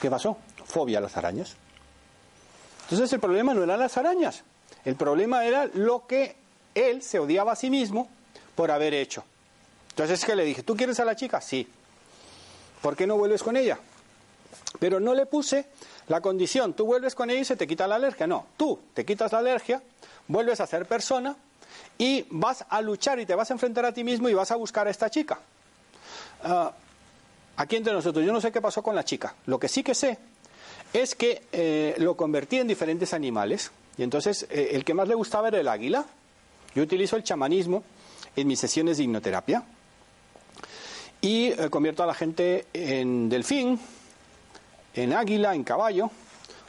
¿Qué pasó? Fobia a las arañas. Entonces el problema no eran las arañas. El problema era lo que él se odiaba a sí mismo por haber hecho. Entonces es que le dije, ¿tú quieres a la chica? Sí. ¿Por qué no vuelves con ella? Pero no le puse la condición, tú vuelves con ella y se te quita la alergia. No, tú te quitas la alergia, vuelves a ser persona y vas a luchar y te vas a enfrentar a ti mismo y vas a buscar a esta chica. Ah, aquí entre nosotros, yo no sé qué pasó con la chica. Lo que sí que sé es que eh, lo convertí en diferentes animales y entonces eh, el que más le gustaba era el águila. Yo utilizo el chamanismo en mis sesiones de hipnoterapia y eh, convierto a la gente en delfín, en águila, en caballo,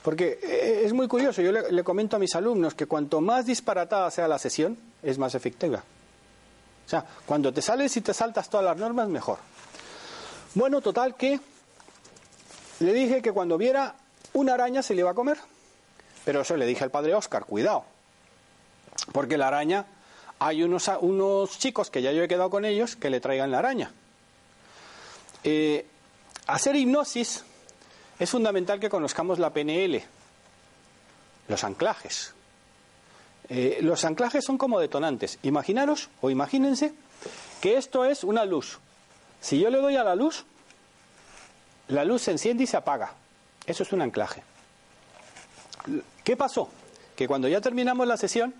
porque eh, es muy curioso, yo le, comento a mis alumnos que cuanto más disparatada sea la sesión, es más efectiva. O sea, cuando te sales y te saltas todas las normas, mejor. Bueno, total que le dije que cuando viera una araña se le iba a comer. Pero eso le dije al padre Oscar, cuidado. Porque la araña, hay unos, unos chicos que ya yo he quedado con ellos que le traigan la araña. Eh, hacer hipnosis es fundamental que conozcamos la PNL, los anclajes. Eh, los anclajes son como detonantes. Imaginaros o imagínense que esto es una luz. Si yo le doy a la luz, la luz se enciende y se apaga. Eso es un anclaje. ¿Qué pasó? Que cuando ya terminamos la sesión,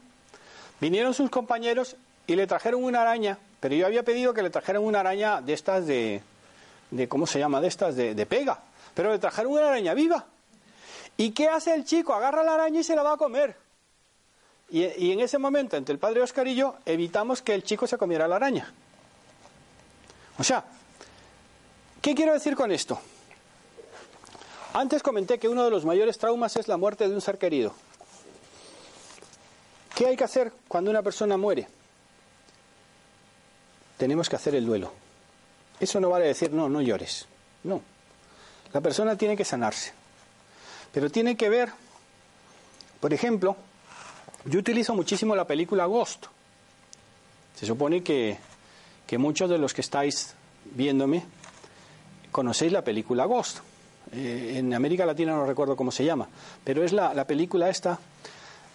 vinieron sus compañeros y le trajeron una araña, pero yo había pedido que le trajeran una araña de estas de, de ¿cómo se llama? De estas de pega. Pero le trajeron una araña viva. ¿Y qué hace el chico? Agarra la araña y se la va a comer. Y, en ese momento, entre el padre Oscar y yo, evitamos que el chico se comiera la araña. O sea, ¿qué quiero decir con esto? Antes comenté que uno de los mayores traumas es la muerte de un ser querido. ¿Qué hay que hacer cuando una persona muere? Tenemos que hacer el duelo. Eso no vale decir, no, no llores. No. La persona tiene que sanarse. Pero tiene que ver, por ejemplo, yo utilizo muchísimo la película Ghost. Se supone que, que muchos de los que estáis viéndome conocéis la película Ghost. Eh, en América Latina no recuerdo cómo se llama, pero es la, la película esta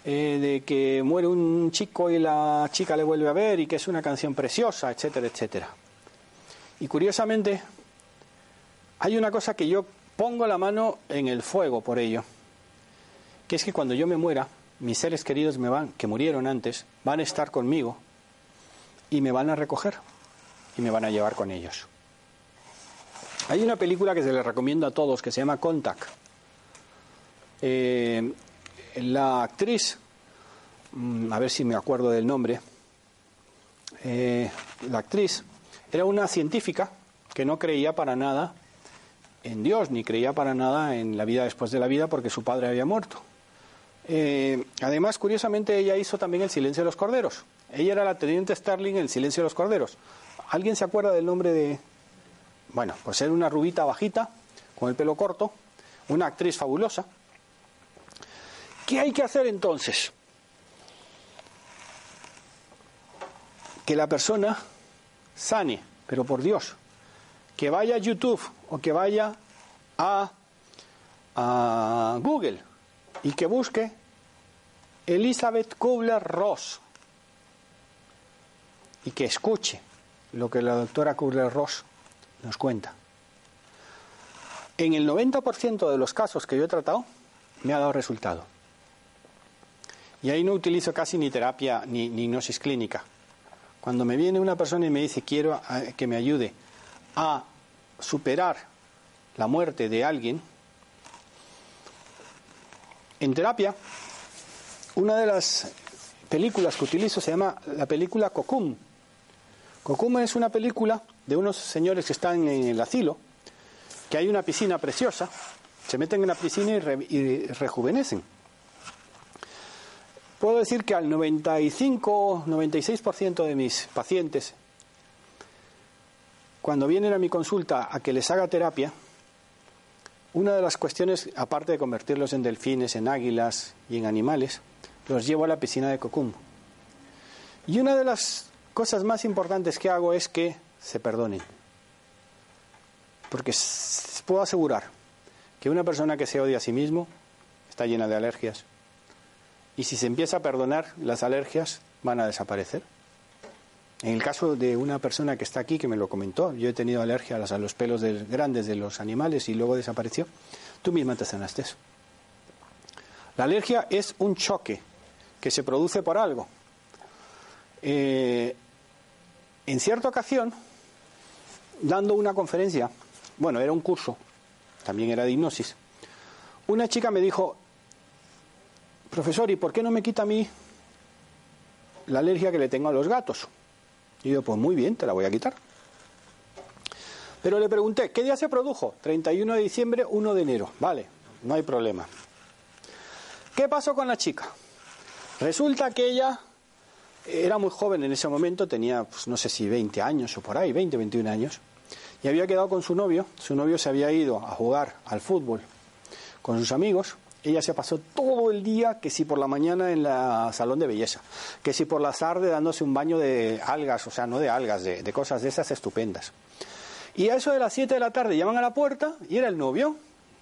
eh, de que muere un chico y la chica le vuelve a ver y que es una canción preciosa, etcétera, etcétera. Y curiosamente, hay una cosa que yo pongo la mano en el fuego por ello, que es que cuando yo me muera, mis seres queridos me van, que murieron antes, van a estar conmigo y me van a recoger y me van a llevar con ellos. Hay una película que se le recomiendo a todos que se llama Contact. Eh, la actriz, mm, a ver si me acuerdo del nombre, eh, la actriz era una científica que no creía para nada en Dios, ni creía para nada en la vida después de la vida porque su padre había muerto. Eh, además, curiosamente, ella hizo también El silencio de los corderos. Ella era la teniente Starling en El silencio de los corderos. ¿Alguien se acuerda del nombre de, bueno, pues era una rubita bajita, con el pelo corto, una actriz fabulosa. ¿Qué hay que hacer entonces? Que la persona sane, pero por Dios, que vaya a YouTube o que vaya a, a Google y que busque Elizabeth Kubler-Ross y que escuche lo que la doctora Kubler-Ross nos cuenta. En el 90% de los casos que yo he tratado, me ha dado resultado. Y ahí no utilizo casi ni terapia ni, ni hipnosis clínica. Cuando me viene una persona y me dice quiero eh, que me ayude a superar la muerte de alguien, en terapia, una de las películas que utilizo se llama la película Cocum. Cocum es una película de unos señores que están en el asilo, que hay una piscina preciosa, se meten en la piscina y, rejuvenecen. Puedo decir que al 95-96% de mis pacientes, cuando vienen a mi consulta a que les haga terapia, una de las cuestiones, aparte de convertirlos en delfines, en águilas y en animales, los llevo a la piscina de Cocum. Y una de las cosas más importantes que hago es que se perdonen. Porque puedo asegurar que una persona que se odia a sí mismo está llena de alergias. Y si se empieza a perdonar, las alergias van a desaparecer. En el caso de una persona que está aquí, que me lo comentó, yo he tenido alergia a los pelos grandes de los animales y luego desapareció, tú misma te sanaste eso. La alergia es un choque que se produce por algo. Eh, en cierta ocasión, dando una conferencia, bueno, era un curso, también era de hipnosis, una chica me dijo, profesor, ¿y por qué no me quita a mí la alergia que le tengo a los gatos? Y yo, pues muy bien, te la voy a quitar. Pero le pregunté, ¿qué día se produjo? 31 de diciembre, 1 de enero. Vale, no hay problema. ¿Qué pasó con la chica? Resulta que ella era muy joven en ese momento, tenía, pues, no sé si 20 años o por ahí, 20, 21 años y había quedado con su novio. Su novio se había ido a jugar al fútbol con sus amigos. Ella se pasó todo el día, que si por la mañana en la salón de belleza, que si por la tarde dándose un baño de algas, o sea, no de algas, de, cosas de esas estupendas. Y a eso de las 7 de la tarde llaman a la puerta y era el novio.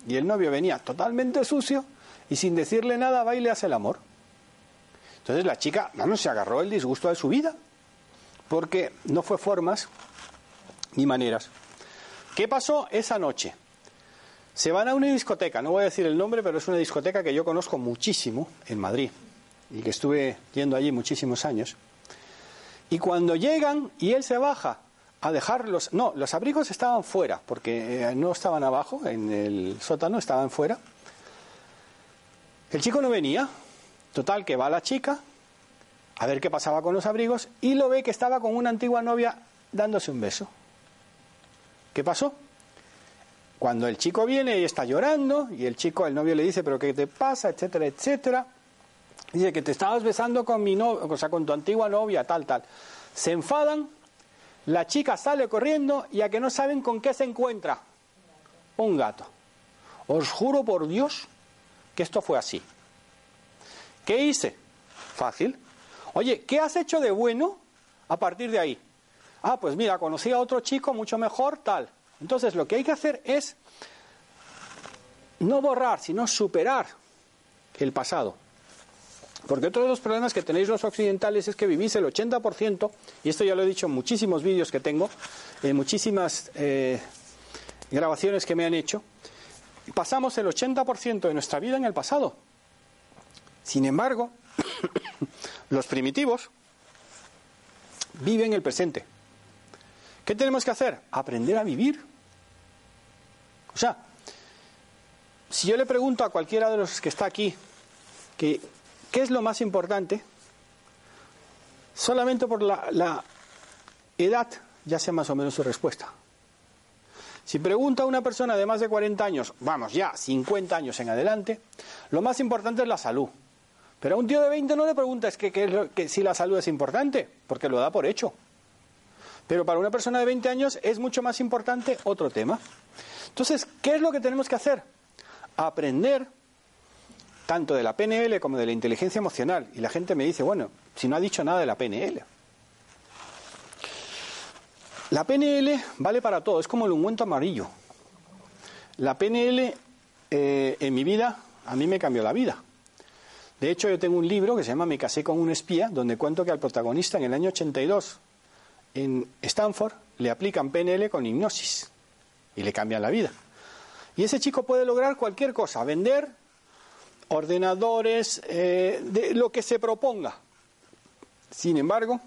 Y el novio venía totalmente sucio y sin decirle nada va y hace el amor. Entonces la chica, no, se agarró el disgusto de su vida, porque no fue formas ni maneras. ¿Qué pasó esa noche? Se van a una discoteca, no voy a decir el nombre, pero es una discoteca que yo conozco muchísimo en Madrid y que estuve yendo allí muchísimos años. Y cuando llegan y él se baja a dejarlos, no, los abrigos estaban fuera, porque eh, no estaban abajo, en el sótano, estaban fuera. El chico no venía, total que va la chica a ver qué pasaba con los abrigos y lo ve que estaba con una antigua novia dándose un beso. ¿Qué pasó? Cuando el chico viene y está llorando, y el chico, el novio le dice, pero ¿qué te pasa? etcétera, etcétera. Dice que te estabas besando con mi novio, o sea, con tu antigua novia, tal, tal. Se enfadan La chica sale corriendo y a que no saben con qué se encuentra. Un gato. Os juro por Dios que esto fue así. ¿Qué hice? Fácil. Oye, ¿qué has hecho de bueno a partir de ahí? Ah, pues mira, conocí a otro chico mucho mejor, tal. Entonces lo que hay que hacer es no borrar, sino superar el pasado. Porque otro de los problemas que tenéis los occidentales es que vivís el 80%, y esto ya lo he dicho en muchísimos vídeos que tengo, en muchísimas eh, grabaciones que me han hecho, pasamos el 80% de nuestra vida en el pasado. Sin embargo, [COUGHS] los primitivos viven el presente. ¿Qué tenemos que hacer? Aprender a vivir. O sea, si yo le pregunto a cualquiera de los que está aquí qué es lo más importante, solamente por la, la edad ya sé más o menos su respuesta. Si pregunta a una persona de más de 40 años, vamos ya, 50 años en adelante, lo más importante es la salud. Pero a un tío de 20 no le preguntas que, que, si la salud es importante, porque lo da por hecho. Pero para una persona de 20 años es mucho más importante otro tema. Entonces, ¿qué es lo que tenemos que hacer? Aprender tanto de la PNL como de la inteligencia emocional. Y la gente me dice, bueno, si no ha dicho nada de la PNL. La PNL vale para todo, es como el ungüento amarillo. La PNL eh, en mi vida, a mí me cambió la vida. De hecho, yo tengo un libro que se llama Me casé con un espía, donde cuento que al protagonista en el año 82 en Stanford le aplican PNL con hipnosis y le cambian la vida. Y ese chico puede lograr cualquier cosa, vender ordenadores, eh, de lo que se proponga. Sin embargo,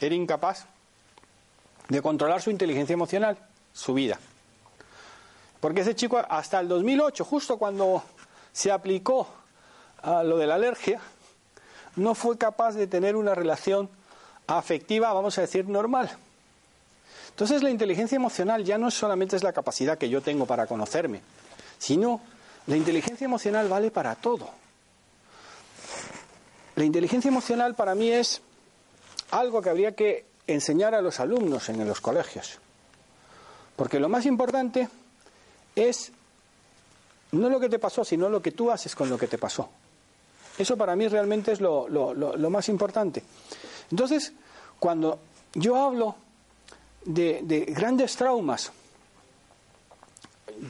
era incapaz de controlar su inteligencia emocional, su vida. Porque ese chico hasta el 2008, justo cuando se aplicó lo de la alergia, no fue capaz de tener una relación afectiva, vamos a decir, normal. Entonces la inteligencia emocional ya no solamente es la capacidad que yo tengo para conocerme, sino la inteligencia emocional vale para todo. La inteligencia emocional para mí es algo que habría que enseñar a los alumnos en los colegios. Porque lo más importante es no lo que te pasó, sino lo que tú haces con lo que te pasó. Eso para mí realmente es lo, más importante. Entonces, cuando yo hablo de, de grandes traumas,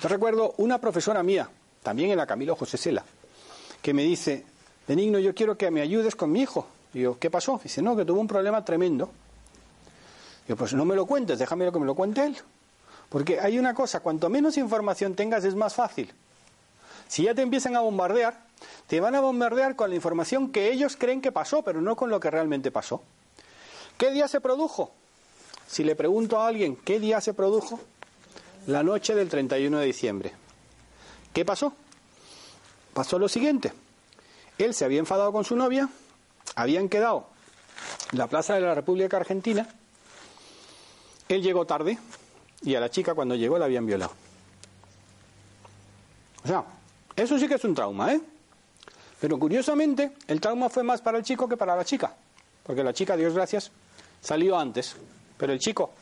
yo recuerdo una profesora mía, también en la Camilo José Sela, que me dice, Benigno, yo quiero que me ayudes con mi hijo. Y yo, ¿qué pasó? Dice, no, que tuvo un problema tremendo. Yo, pues no me lo cuentes, déjame que me lo cuente él. Porque hay una cosa, cuanto menos información tengas es más fácil. Si ya te empiezan a bombardear, te van a bombardear con la información que ellos creen que pasó, pero no con lo que realmente pasó. ¿Qué día se produjo? Si le pregunto a alguien qué día se produjo, la noche del 31 de diciembre. ¿Qué pasó? Pasó lo siguiente. Él se había enfadado con su novia, habían quedado en la Plaza de la República Argentina, él llegó tarde y a la chica cuando llegó la habían violado. O sea, eso sí que es un trauma, ¿eh? Pero curiosamente, el trauma fue más para el chico que para la chica. Porque la chica, Dios gracias, salió antes. Pero el chico,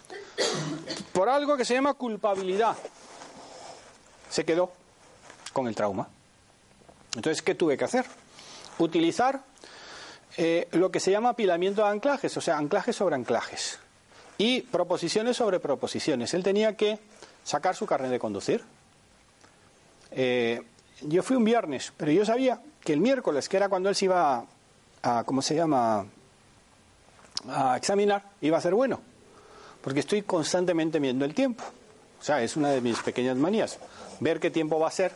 por algo que se llama culpabilidad, se quedó con el trauma. Entonces, ¿qué tuve que hacer? Utilizar eh, lo que se llama apilamiento de anclajes, o sea, anclajes sobre anclajes. Y proposiciones sobre proposiciones. Él tenía que sacar su carnet de conducir. Eh, yo fui un viernes, pero yo sabía que el miércoles, que era cuando él se iba a, ¿cómo se llama?, a examinar, iba a ser bueno. Porque estoy constantemente viendo el tiempo. O sea, es una de mis pequeñas manías. Ver qué tiempo va a ser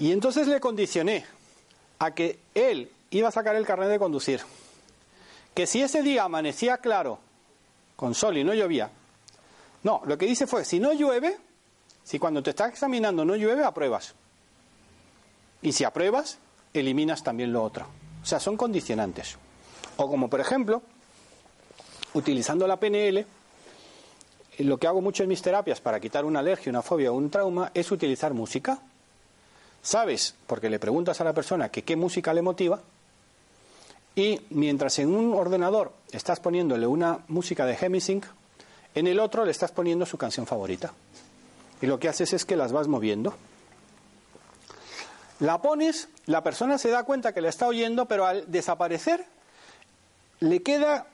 y entonces le condicioné a que él iba a sacar el carnet de conducir. Que si ese día amanecía claro, con sol y no llovía, no, lo que dice fue, si no llueve, si cuando te estás examinando no llueve, apruebas. Y si apruebas, eliminas también lo otro. O sea, son condicionantes. O como por ejemplo, utilizando la PNL, lo que hago mucho en mis terapias para quitar una alergia, una fobia o un trauma es utilizar música. ¿Sabes? Porque le preguntas a la persona qué música le motiva y mientras en un ordenador estás poniéndole una música de Hemisync, en el otro le estás poniendo su canción favorita. Y lo que haces es que las vas moviendo. La pones, la persona se da cuenta que la está oyendo, pero al desaparecer le queda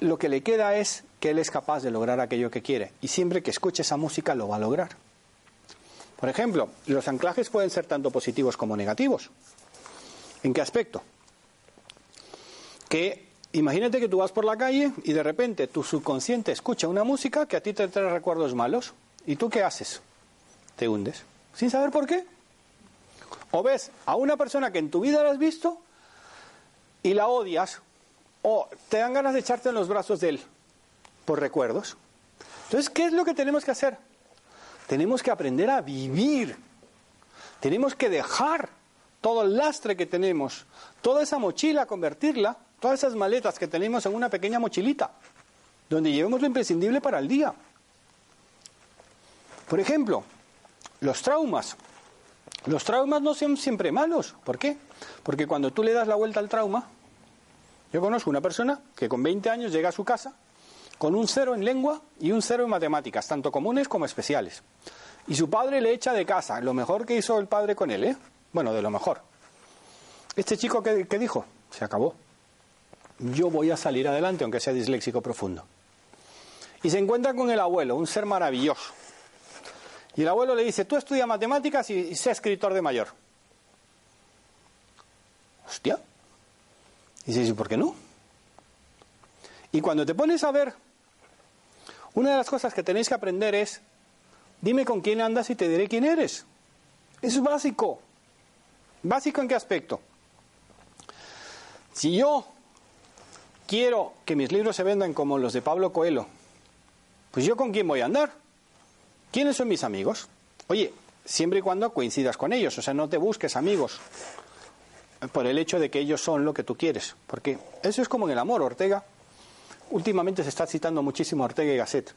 lo que le queda es que él es capaz de lograr aquello que quiere y siempre que escuche esa música lo va a lograr. Por ejemplo, los anclajes pueden ser tanto positivos como negativos. ¿En qué aspecto? Que imagínate que tú vas por la calle y de repente tu subconsciente escucha una música que a ti te trae recuerdos malos. ¿Y tú qué haces? Te hundes. Sin saber por qué. O ves a una persona que en tu vida la has visto y la odias. O te dan ganas de echarte en los brazos de él por recuerdos. Entonces, ¿qué es lo que tenemos que hacer? Tenemos que aprender a vivir. Tenemos que dejar todo el lastre que tenemos, toda esa mochila, convertirla, todas esas maletas que tenemos en una pequeña mochilita, donde llevemos lo imprescindible para el día. Por ejemplo, los traumas. Los traumas no son siempre malos. ¿Por qué? Porque cuando tú le das la vuelta al trauma, yo conozco una persona que con 20 años llega a su casa con un cero en lengua y un cero en matemáticas, tanto comunes como especiales. Y su padre le echa de casa, lo mejor que hizo el padre con él, ¿eh? Bueno, de lo mejor. Este chico, ¿qué, qué dijo? Se acabó. Yo voy a salir adelante, aunque sea disléxico profundo. Y se encuentra con el abuelo, un ser maravilloso. Y el abuelo le dice, tú estudia matemáticas y, sé escritor de mayor. Hostia. Y dice, ¿y por qué no? Y cuando te pones a ver una de las cosas que tenéis que aprender es, dime con quién andas y te diré quién eres. Es básico. ¿Básico en qué aspecto? Si yo quiero que mis libros se vendan como los de Pablo Coelho, pues yo con quién voy a andar. ¿Quiénes son mis amigos? Oye, siempre y cuando coincidas con ellos, o sea, no te busques amigos por el hecho de que ellos son lo que tú quieres, porque eso es como en el amor, Ortega últimamente se está citando muchísimo Ortega y Gasset.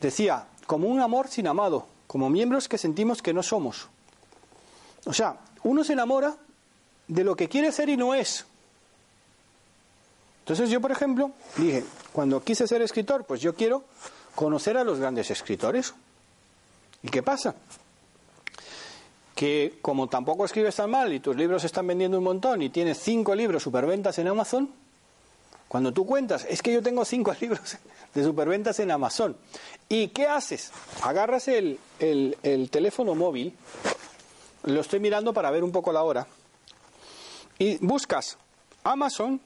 Decía, como un amor sin amado, como miembros que sentimos que no somos. O sea, uno se enamora de lo que quiere ser y no es. Entonces yo, por ejemplo, dije, cuando quise ser escritor, pues yo quiero conocer a los grandes escritores. ¿Y qué pasa? Que como tampoco escribes tan mal y tus libros están vendiendo un montón y tienes cinco libros superventas en Amazon, cuando tú cuentas, es que yo tengo cinco [LAUGHS] libros de superventas en Amazon. ¿Y qué haces? Agarras el, el, teléfono móvil, lo estoy mirando para ver un poco la hora, y buscas Amazon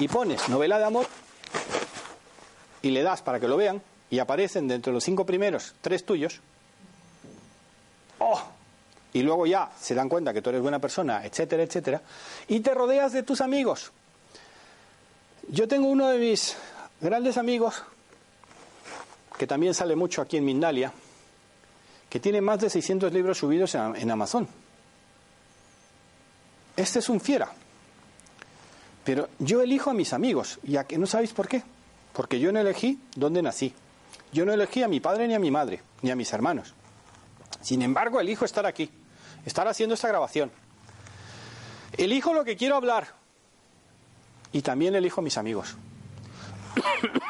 y pones novela de amor y le das para que lo vean y aparecen dentro de los cinco primeros tres tuyos. ¡Oh! Y luego ya se dan cuenta que tú eres buena persona, etcétera, etcétera. Y te rodeas de tus amigos. Yo tengo uno de mis grandes amigos, que también sale mucho aquí en Mindalia, que tiene más de 600 libros subidos en Amazon. Este es un fiera. Pero yo elijo a mis amigos, y a que no sabéis por qué. Porque yo no elegí dónde nací. Yo no elegí a mi padre ni a mi madre, ni a mis hermanos. Sin embargo, elijo estar aquí, estar haciendo esta grabación. Elijo lo que quiero hablar, y también elijo mis amigos.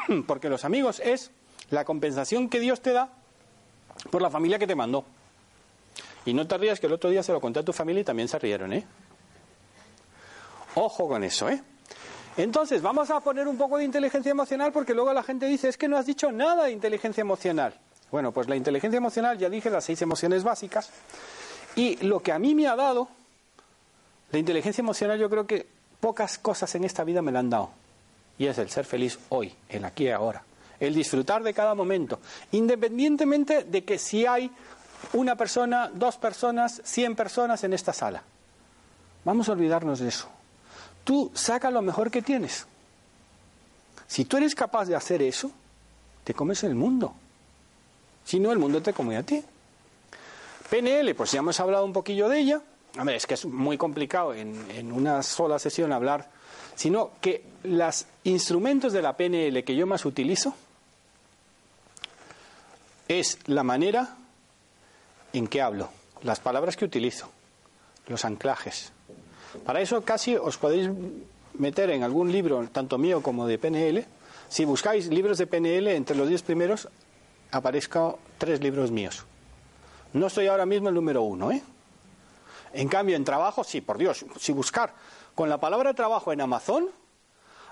[COUGHS] Porque los amigos es la compensación que Dios te da por la familia que te mandó. Y no te rías que el otro día se lo conté a tu familia y también se rieron, ¿eh? Ojo con eso, ¿eh? Entonces, vamos a poner un poco de inteligencia emocional porque luego la gente dice, es que no has dicho nada de inteligencia emocional. Bueno, pues la inteligencia emocional, ya dije las seis emociones básicas. Y lo que a mí me ha dado, la inteligencia emocional yo creo que Pocas cosas en esta vida me la han dado. Y es el ser feliz hoy, el aquí y ahora. El disfrutar de cada momento. Independientemente de que si hay una persona, dos personas, cien personas en esta sala. Vamos a olvidarnos de eso. Tú saca lo mejor que tienes. Si tú eres capaz de hacer eso, te comes el mundo. Si no, el mundo te come a ti. PNL, pues ya hemos hablado un poquillo de ella. Hombre, es que es muy complicado en, una sola sesión hablar, sino que los instrumentos de la PNL que yo más utilizo es la manera en que hablo, las palabras que utilizo, los anclajes. Para eso casi os podéis meter en algún libro, tanto mío como de PNL. Si buscáis libros de PNL, entre los 10 primeros aparezcan tres libros míos. No estoy ahora mismo el número uno, ¿eh? En cambio, en trabajo, sí, por Dios, si buscar con la palabra trabajo en Amazon,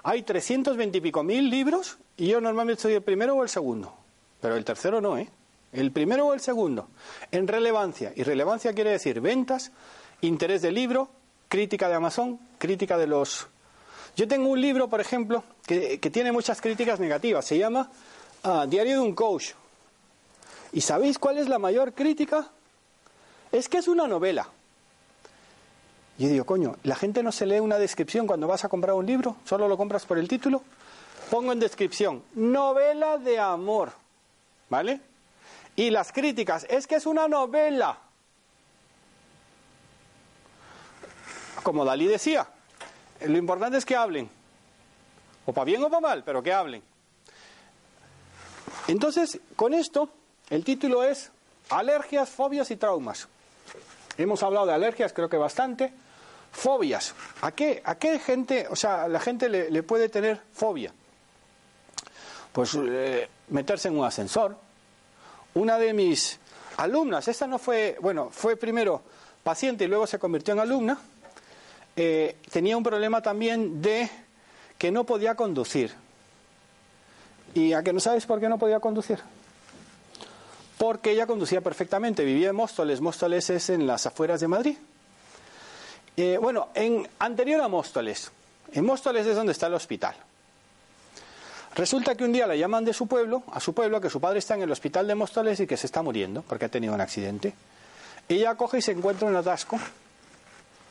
hay 320 y pico mil libros y yo normalmente soy el primero o el segundo. Pero el tercero no, ¿eh? El primero o el segundo. En relevancia. Y relevancia quiere decir ventas, interés del libro, crítica de Amazon, crítica de los... Yo tengo un libro, por ejemplo, que, tiene muchas críticas negativas. Se llama ah, Diario de un Coach. ¿Y sabéis cuál es la mayor crítica? Es que es una novela. Yo digo, coño, la gente no se lee una descripción cuando vas a comprar un libro, solo lo compras por el título. Pongo en descripción, novela de amor, ¿vale? Y las críticas, es que es una novela. Como Dalí decía, lo importante es que hablen, o para bien o para mal, pero que hablen. Entonces, con esto, el título es Alergias, fobias y traumas. Hemos hablado de alergias, creo que bastante. Fobias. ¿A qué, a qué gente, o sea, la gente le, puede tener fobia? Pues eh, meterse en un ascensor. Una de mis alumnas, esta no fue, bueno, fue primero paciente y luego se convirtió en alumna, eh, tenía un problema también de que no podía conducir. ¿Y a que no sabes por qué no podía conducir? Porque ella conducía perfectamente, vivía en Móstoles. Móstoles es en las afueras de Madrid. Eh, bueno, en anterior a Móstoles, en Móstoles es donde está el hospital. Resulta que un día la llaman de su pueblo, a su pueblo, que su padre está en el hospital de Móstoles y que se está muriendo porque ha tenido un accidente. Ella coge y se encuentra en un atasco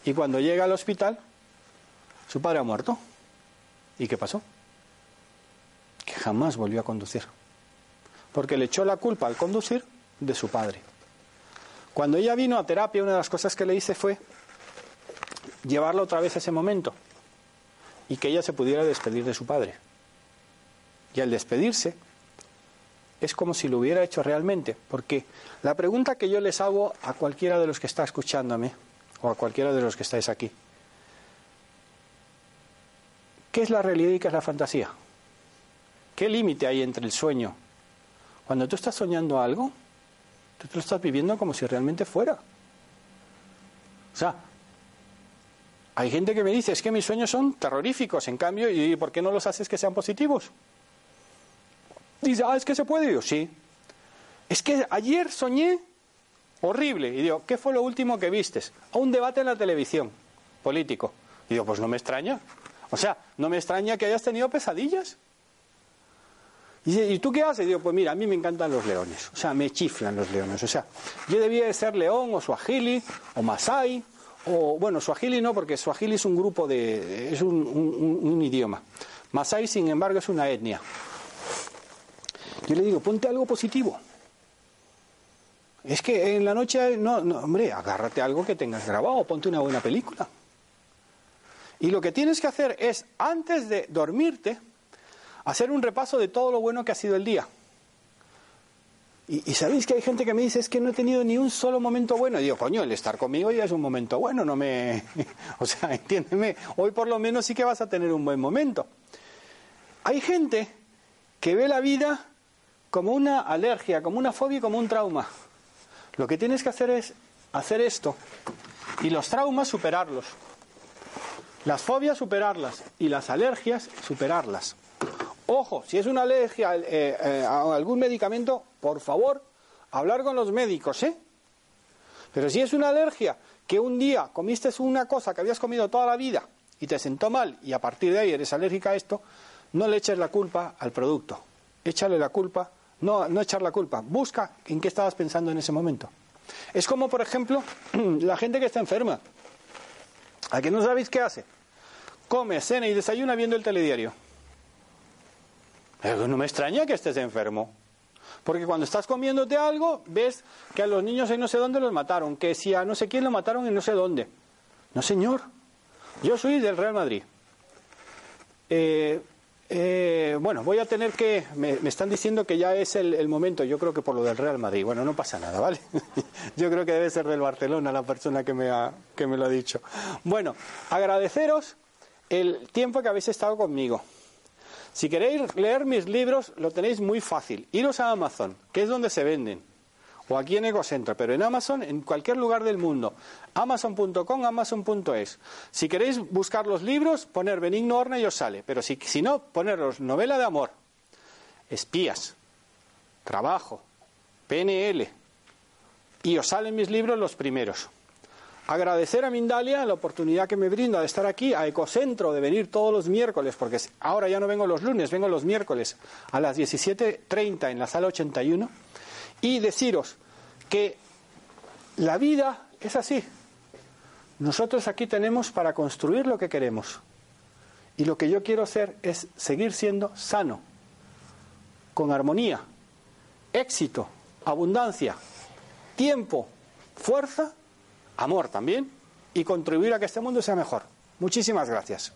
y cuando llega al hospital, su padre ha muerto. ¿Y qué pasó? Que jamás volvió a conducir. Porque le echó la culpa al conducir de su padre. Cuando ella vino a terapia, una de las cosas que le hice fue llevarla otra vez a ese momento y que ella se pudiera despedir de su padre. Y al despedirse es como si lo hubiera hecho realmente, porque la pregunta que yo les hago a cualquiera de los que está escuchándome o a cualquiera de los que estáis aquí, ¿qué es la realidad y qué es la fantasía? ¿Qué límite hay entre el sueño? Cuando tú estás soñando algo, tú lo estás viviendo como si realmente fuera. O sea, hay gente que me dice, es que mis sueños son terroríficos, en cambio, ¿y por qué no los haces que sean positivos? Dice, ah, es que se puede. Yo, sí. Es que ayer soñé horrible. Y digo, ¿qué fue lo último que vistes? Un debate en la televisión político. Y digo, pues no me extraña. O sea, no me extraña que hayas tenido pesadillas. Y dice, ¿y tú qué haces? Y digo, pues mira, a mí me encantan los leones. O sea, me chiflan los leones. O sea, yo debía de ser león o suajili o masai o bueno, Swahili no, porque Swahili es un grupo de, es un, idioma. Masai, sin embargo, es una etnia. Yo le digo, ponte algo positivo. Es que en la noche, no, hombre, agárrate algo que tengas grabado, ponte una buena película. Y lo que tienes que hacer es, antes de dormirte, hacer un repaso de todo lo bueno que ha sido el día. Y, sabéis que hay gente que me dice, es que no he tenido ni un solo momento bueno. Y digo, coño, el estar conmigo ya es un momento bueno, no me... [LAUGHS] o sea, [LAUGHS] entiéndeme, hoy por lo menos sí que vas a tener un buen momento. Hay gente que ve la vida como una alergia, como una fobia, como un trauma. Lo que tienes que hacer es hacer esto y los traumas superarlos. Las fobias superarlas y las alergias superarlas. Ojo, si es una alergia eh, eh, a algún medicamento, por favor, hablar con los médicos, ¿eh? Pero si es una alergia que un día comiste una cosa que habías comido toda la vida y te sentó mal y a partir de ahí eres alérgica a esto, no le eches la culpa al producto. Échale la culpa, no, no echar la culpa. Busca en qué estabas pensando en ese momento. Es como, por ejemplo, [CLEARS THROAT] la gente que está enferma. ¿A que no sabéis qué hace? Come, cena y desayuna viendo el telediario. No me extraña que estés enfermo. Porque cuando estás comiéndote algo, ves que a los niños en no sé dónde los mataron, que si a no sé quién lo mataron en no sé dónde. No, señor. Yo soy del Real Madrid. Eh, Eh, bueno, voy a tener que. Me, están diciendo que ya es el, momento. Yo creo que por lo del Real Madrid. Bueno, no pasa nada, ¿vale? [LAUGHS] Yo creo que debe ser del Barcelona la persona que me, ha, que me lo ha dicho. Bueno, agradeceros el tiempo que habéis estado conmigo. Si queréis leer mis libros, lo tenéis muy fácil. Iros a Amazon, que es donde se venden o aquí en Ecocentro, pero en Amazon, en cualquier lugar del mundo. Amazon.com, Amazon.es. Si queréis buscar los libros, poner Benigno Horna y os sale. Pero si, si no, poneros novela de amor, espías, trabajo, PNL, y os salen mis libros los primeros. Agradecer a Mindalia la oportunidad que me brinda de estar aquí, a Ecocentro, de venir todos los miércoles, porque ahora ya no vengo los lunes, vengo los miércoles a las 17.30 en la sala 81 y deciros que la vida es así. Nosotros aquí tenemos para construir lo que queremos. Y lo que yo quiero hacer es seguir siendo sano, con armonía, éxito, abundancia, tiempo, fuerza, amor también, y contribuir a que este mundo sea mejor. Muchísimas gracias.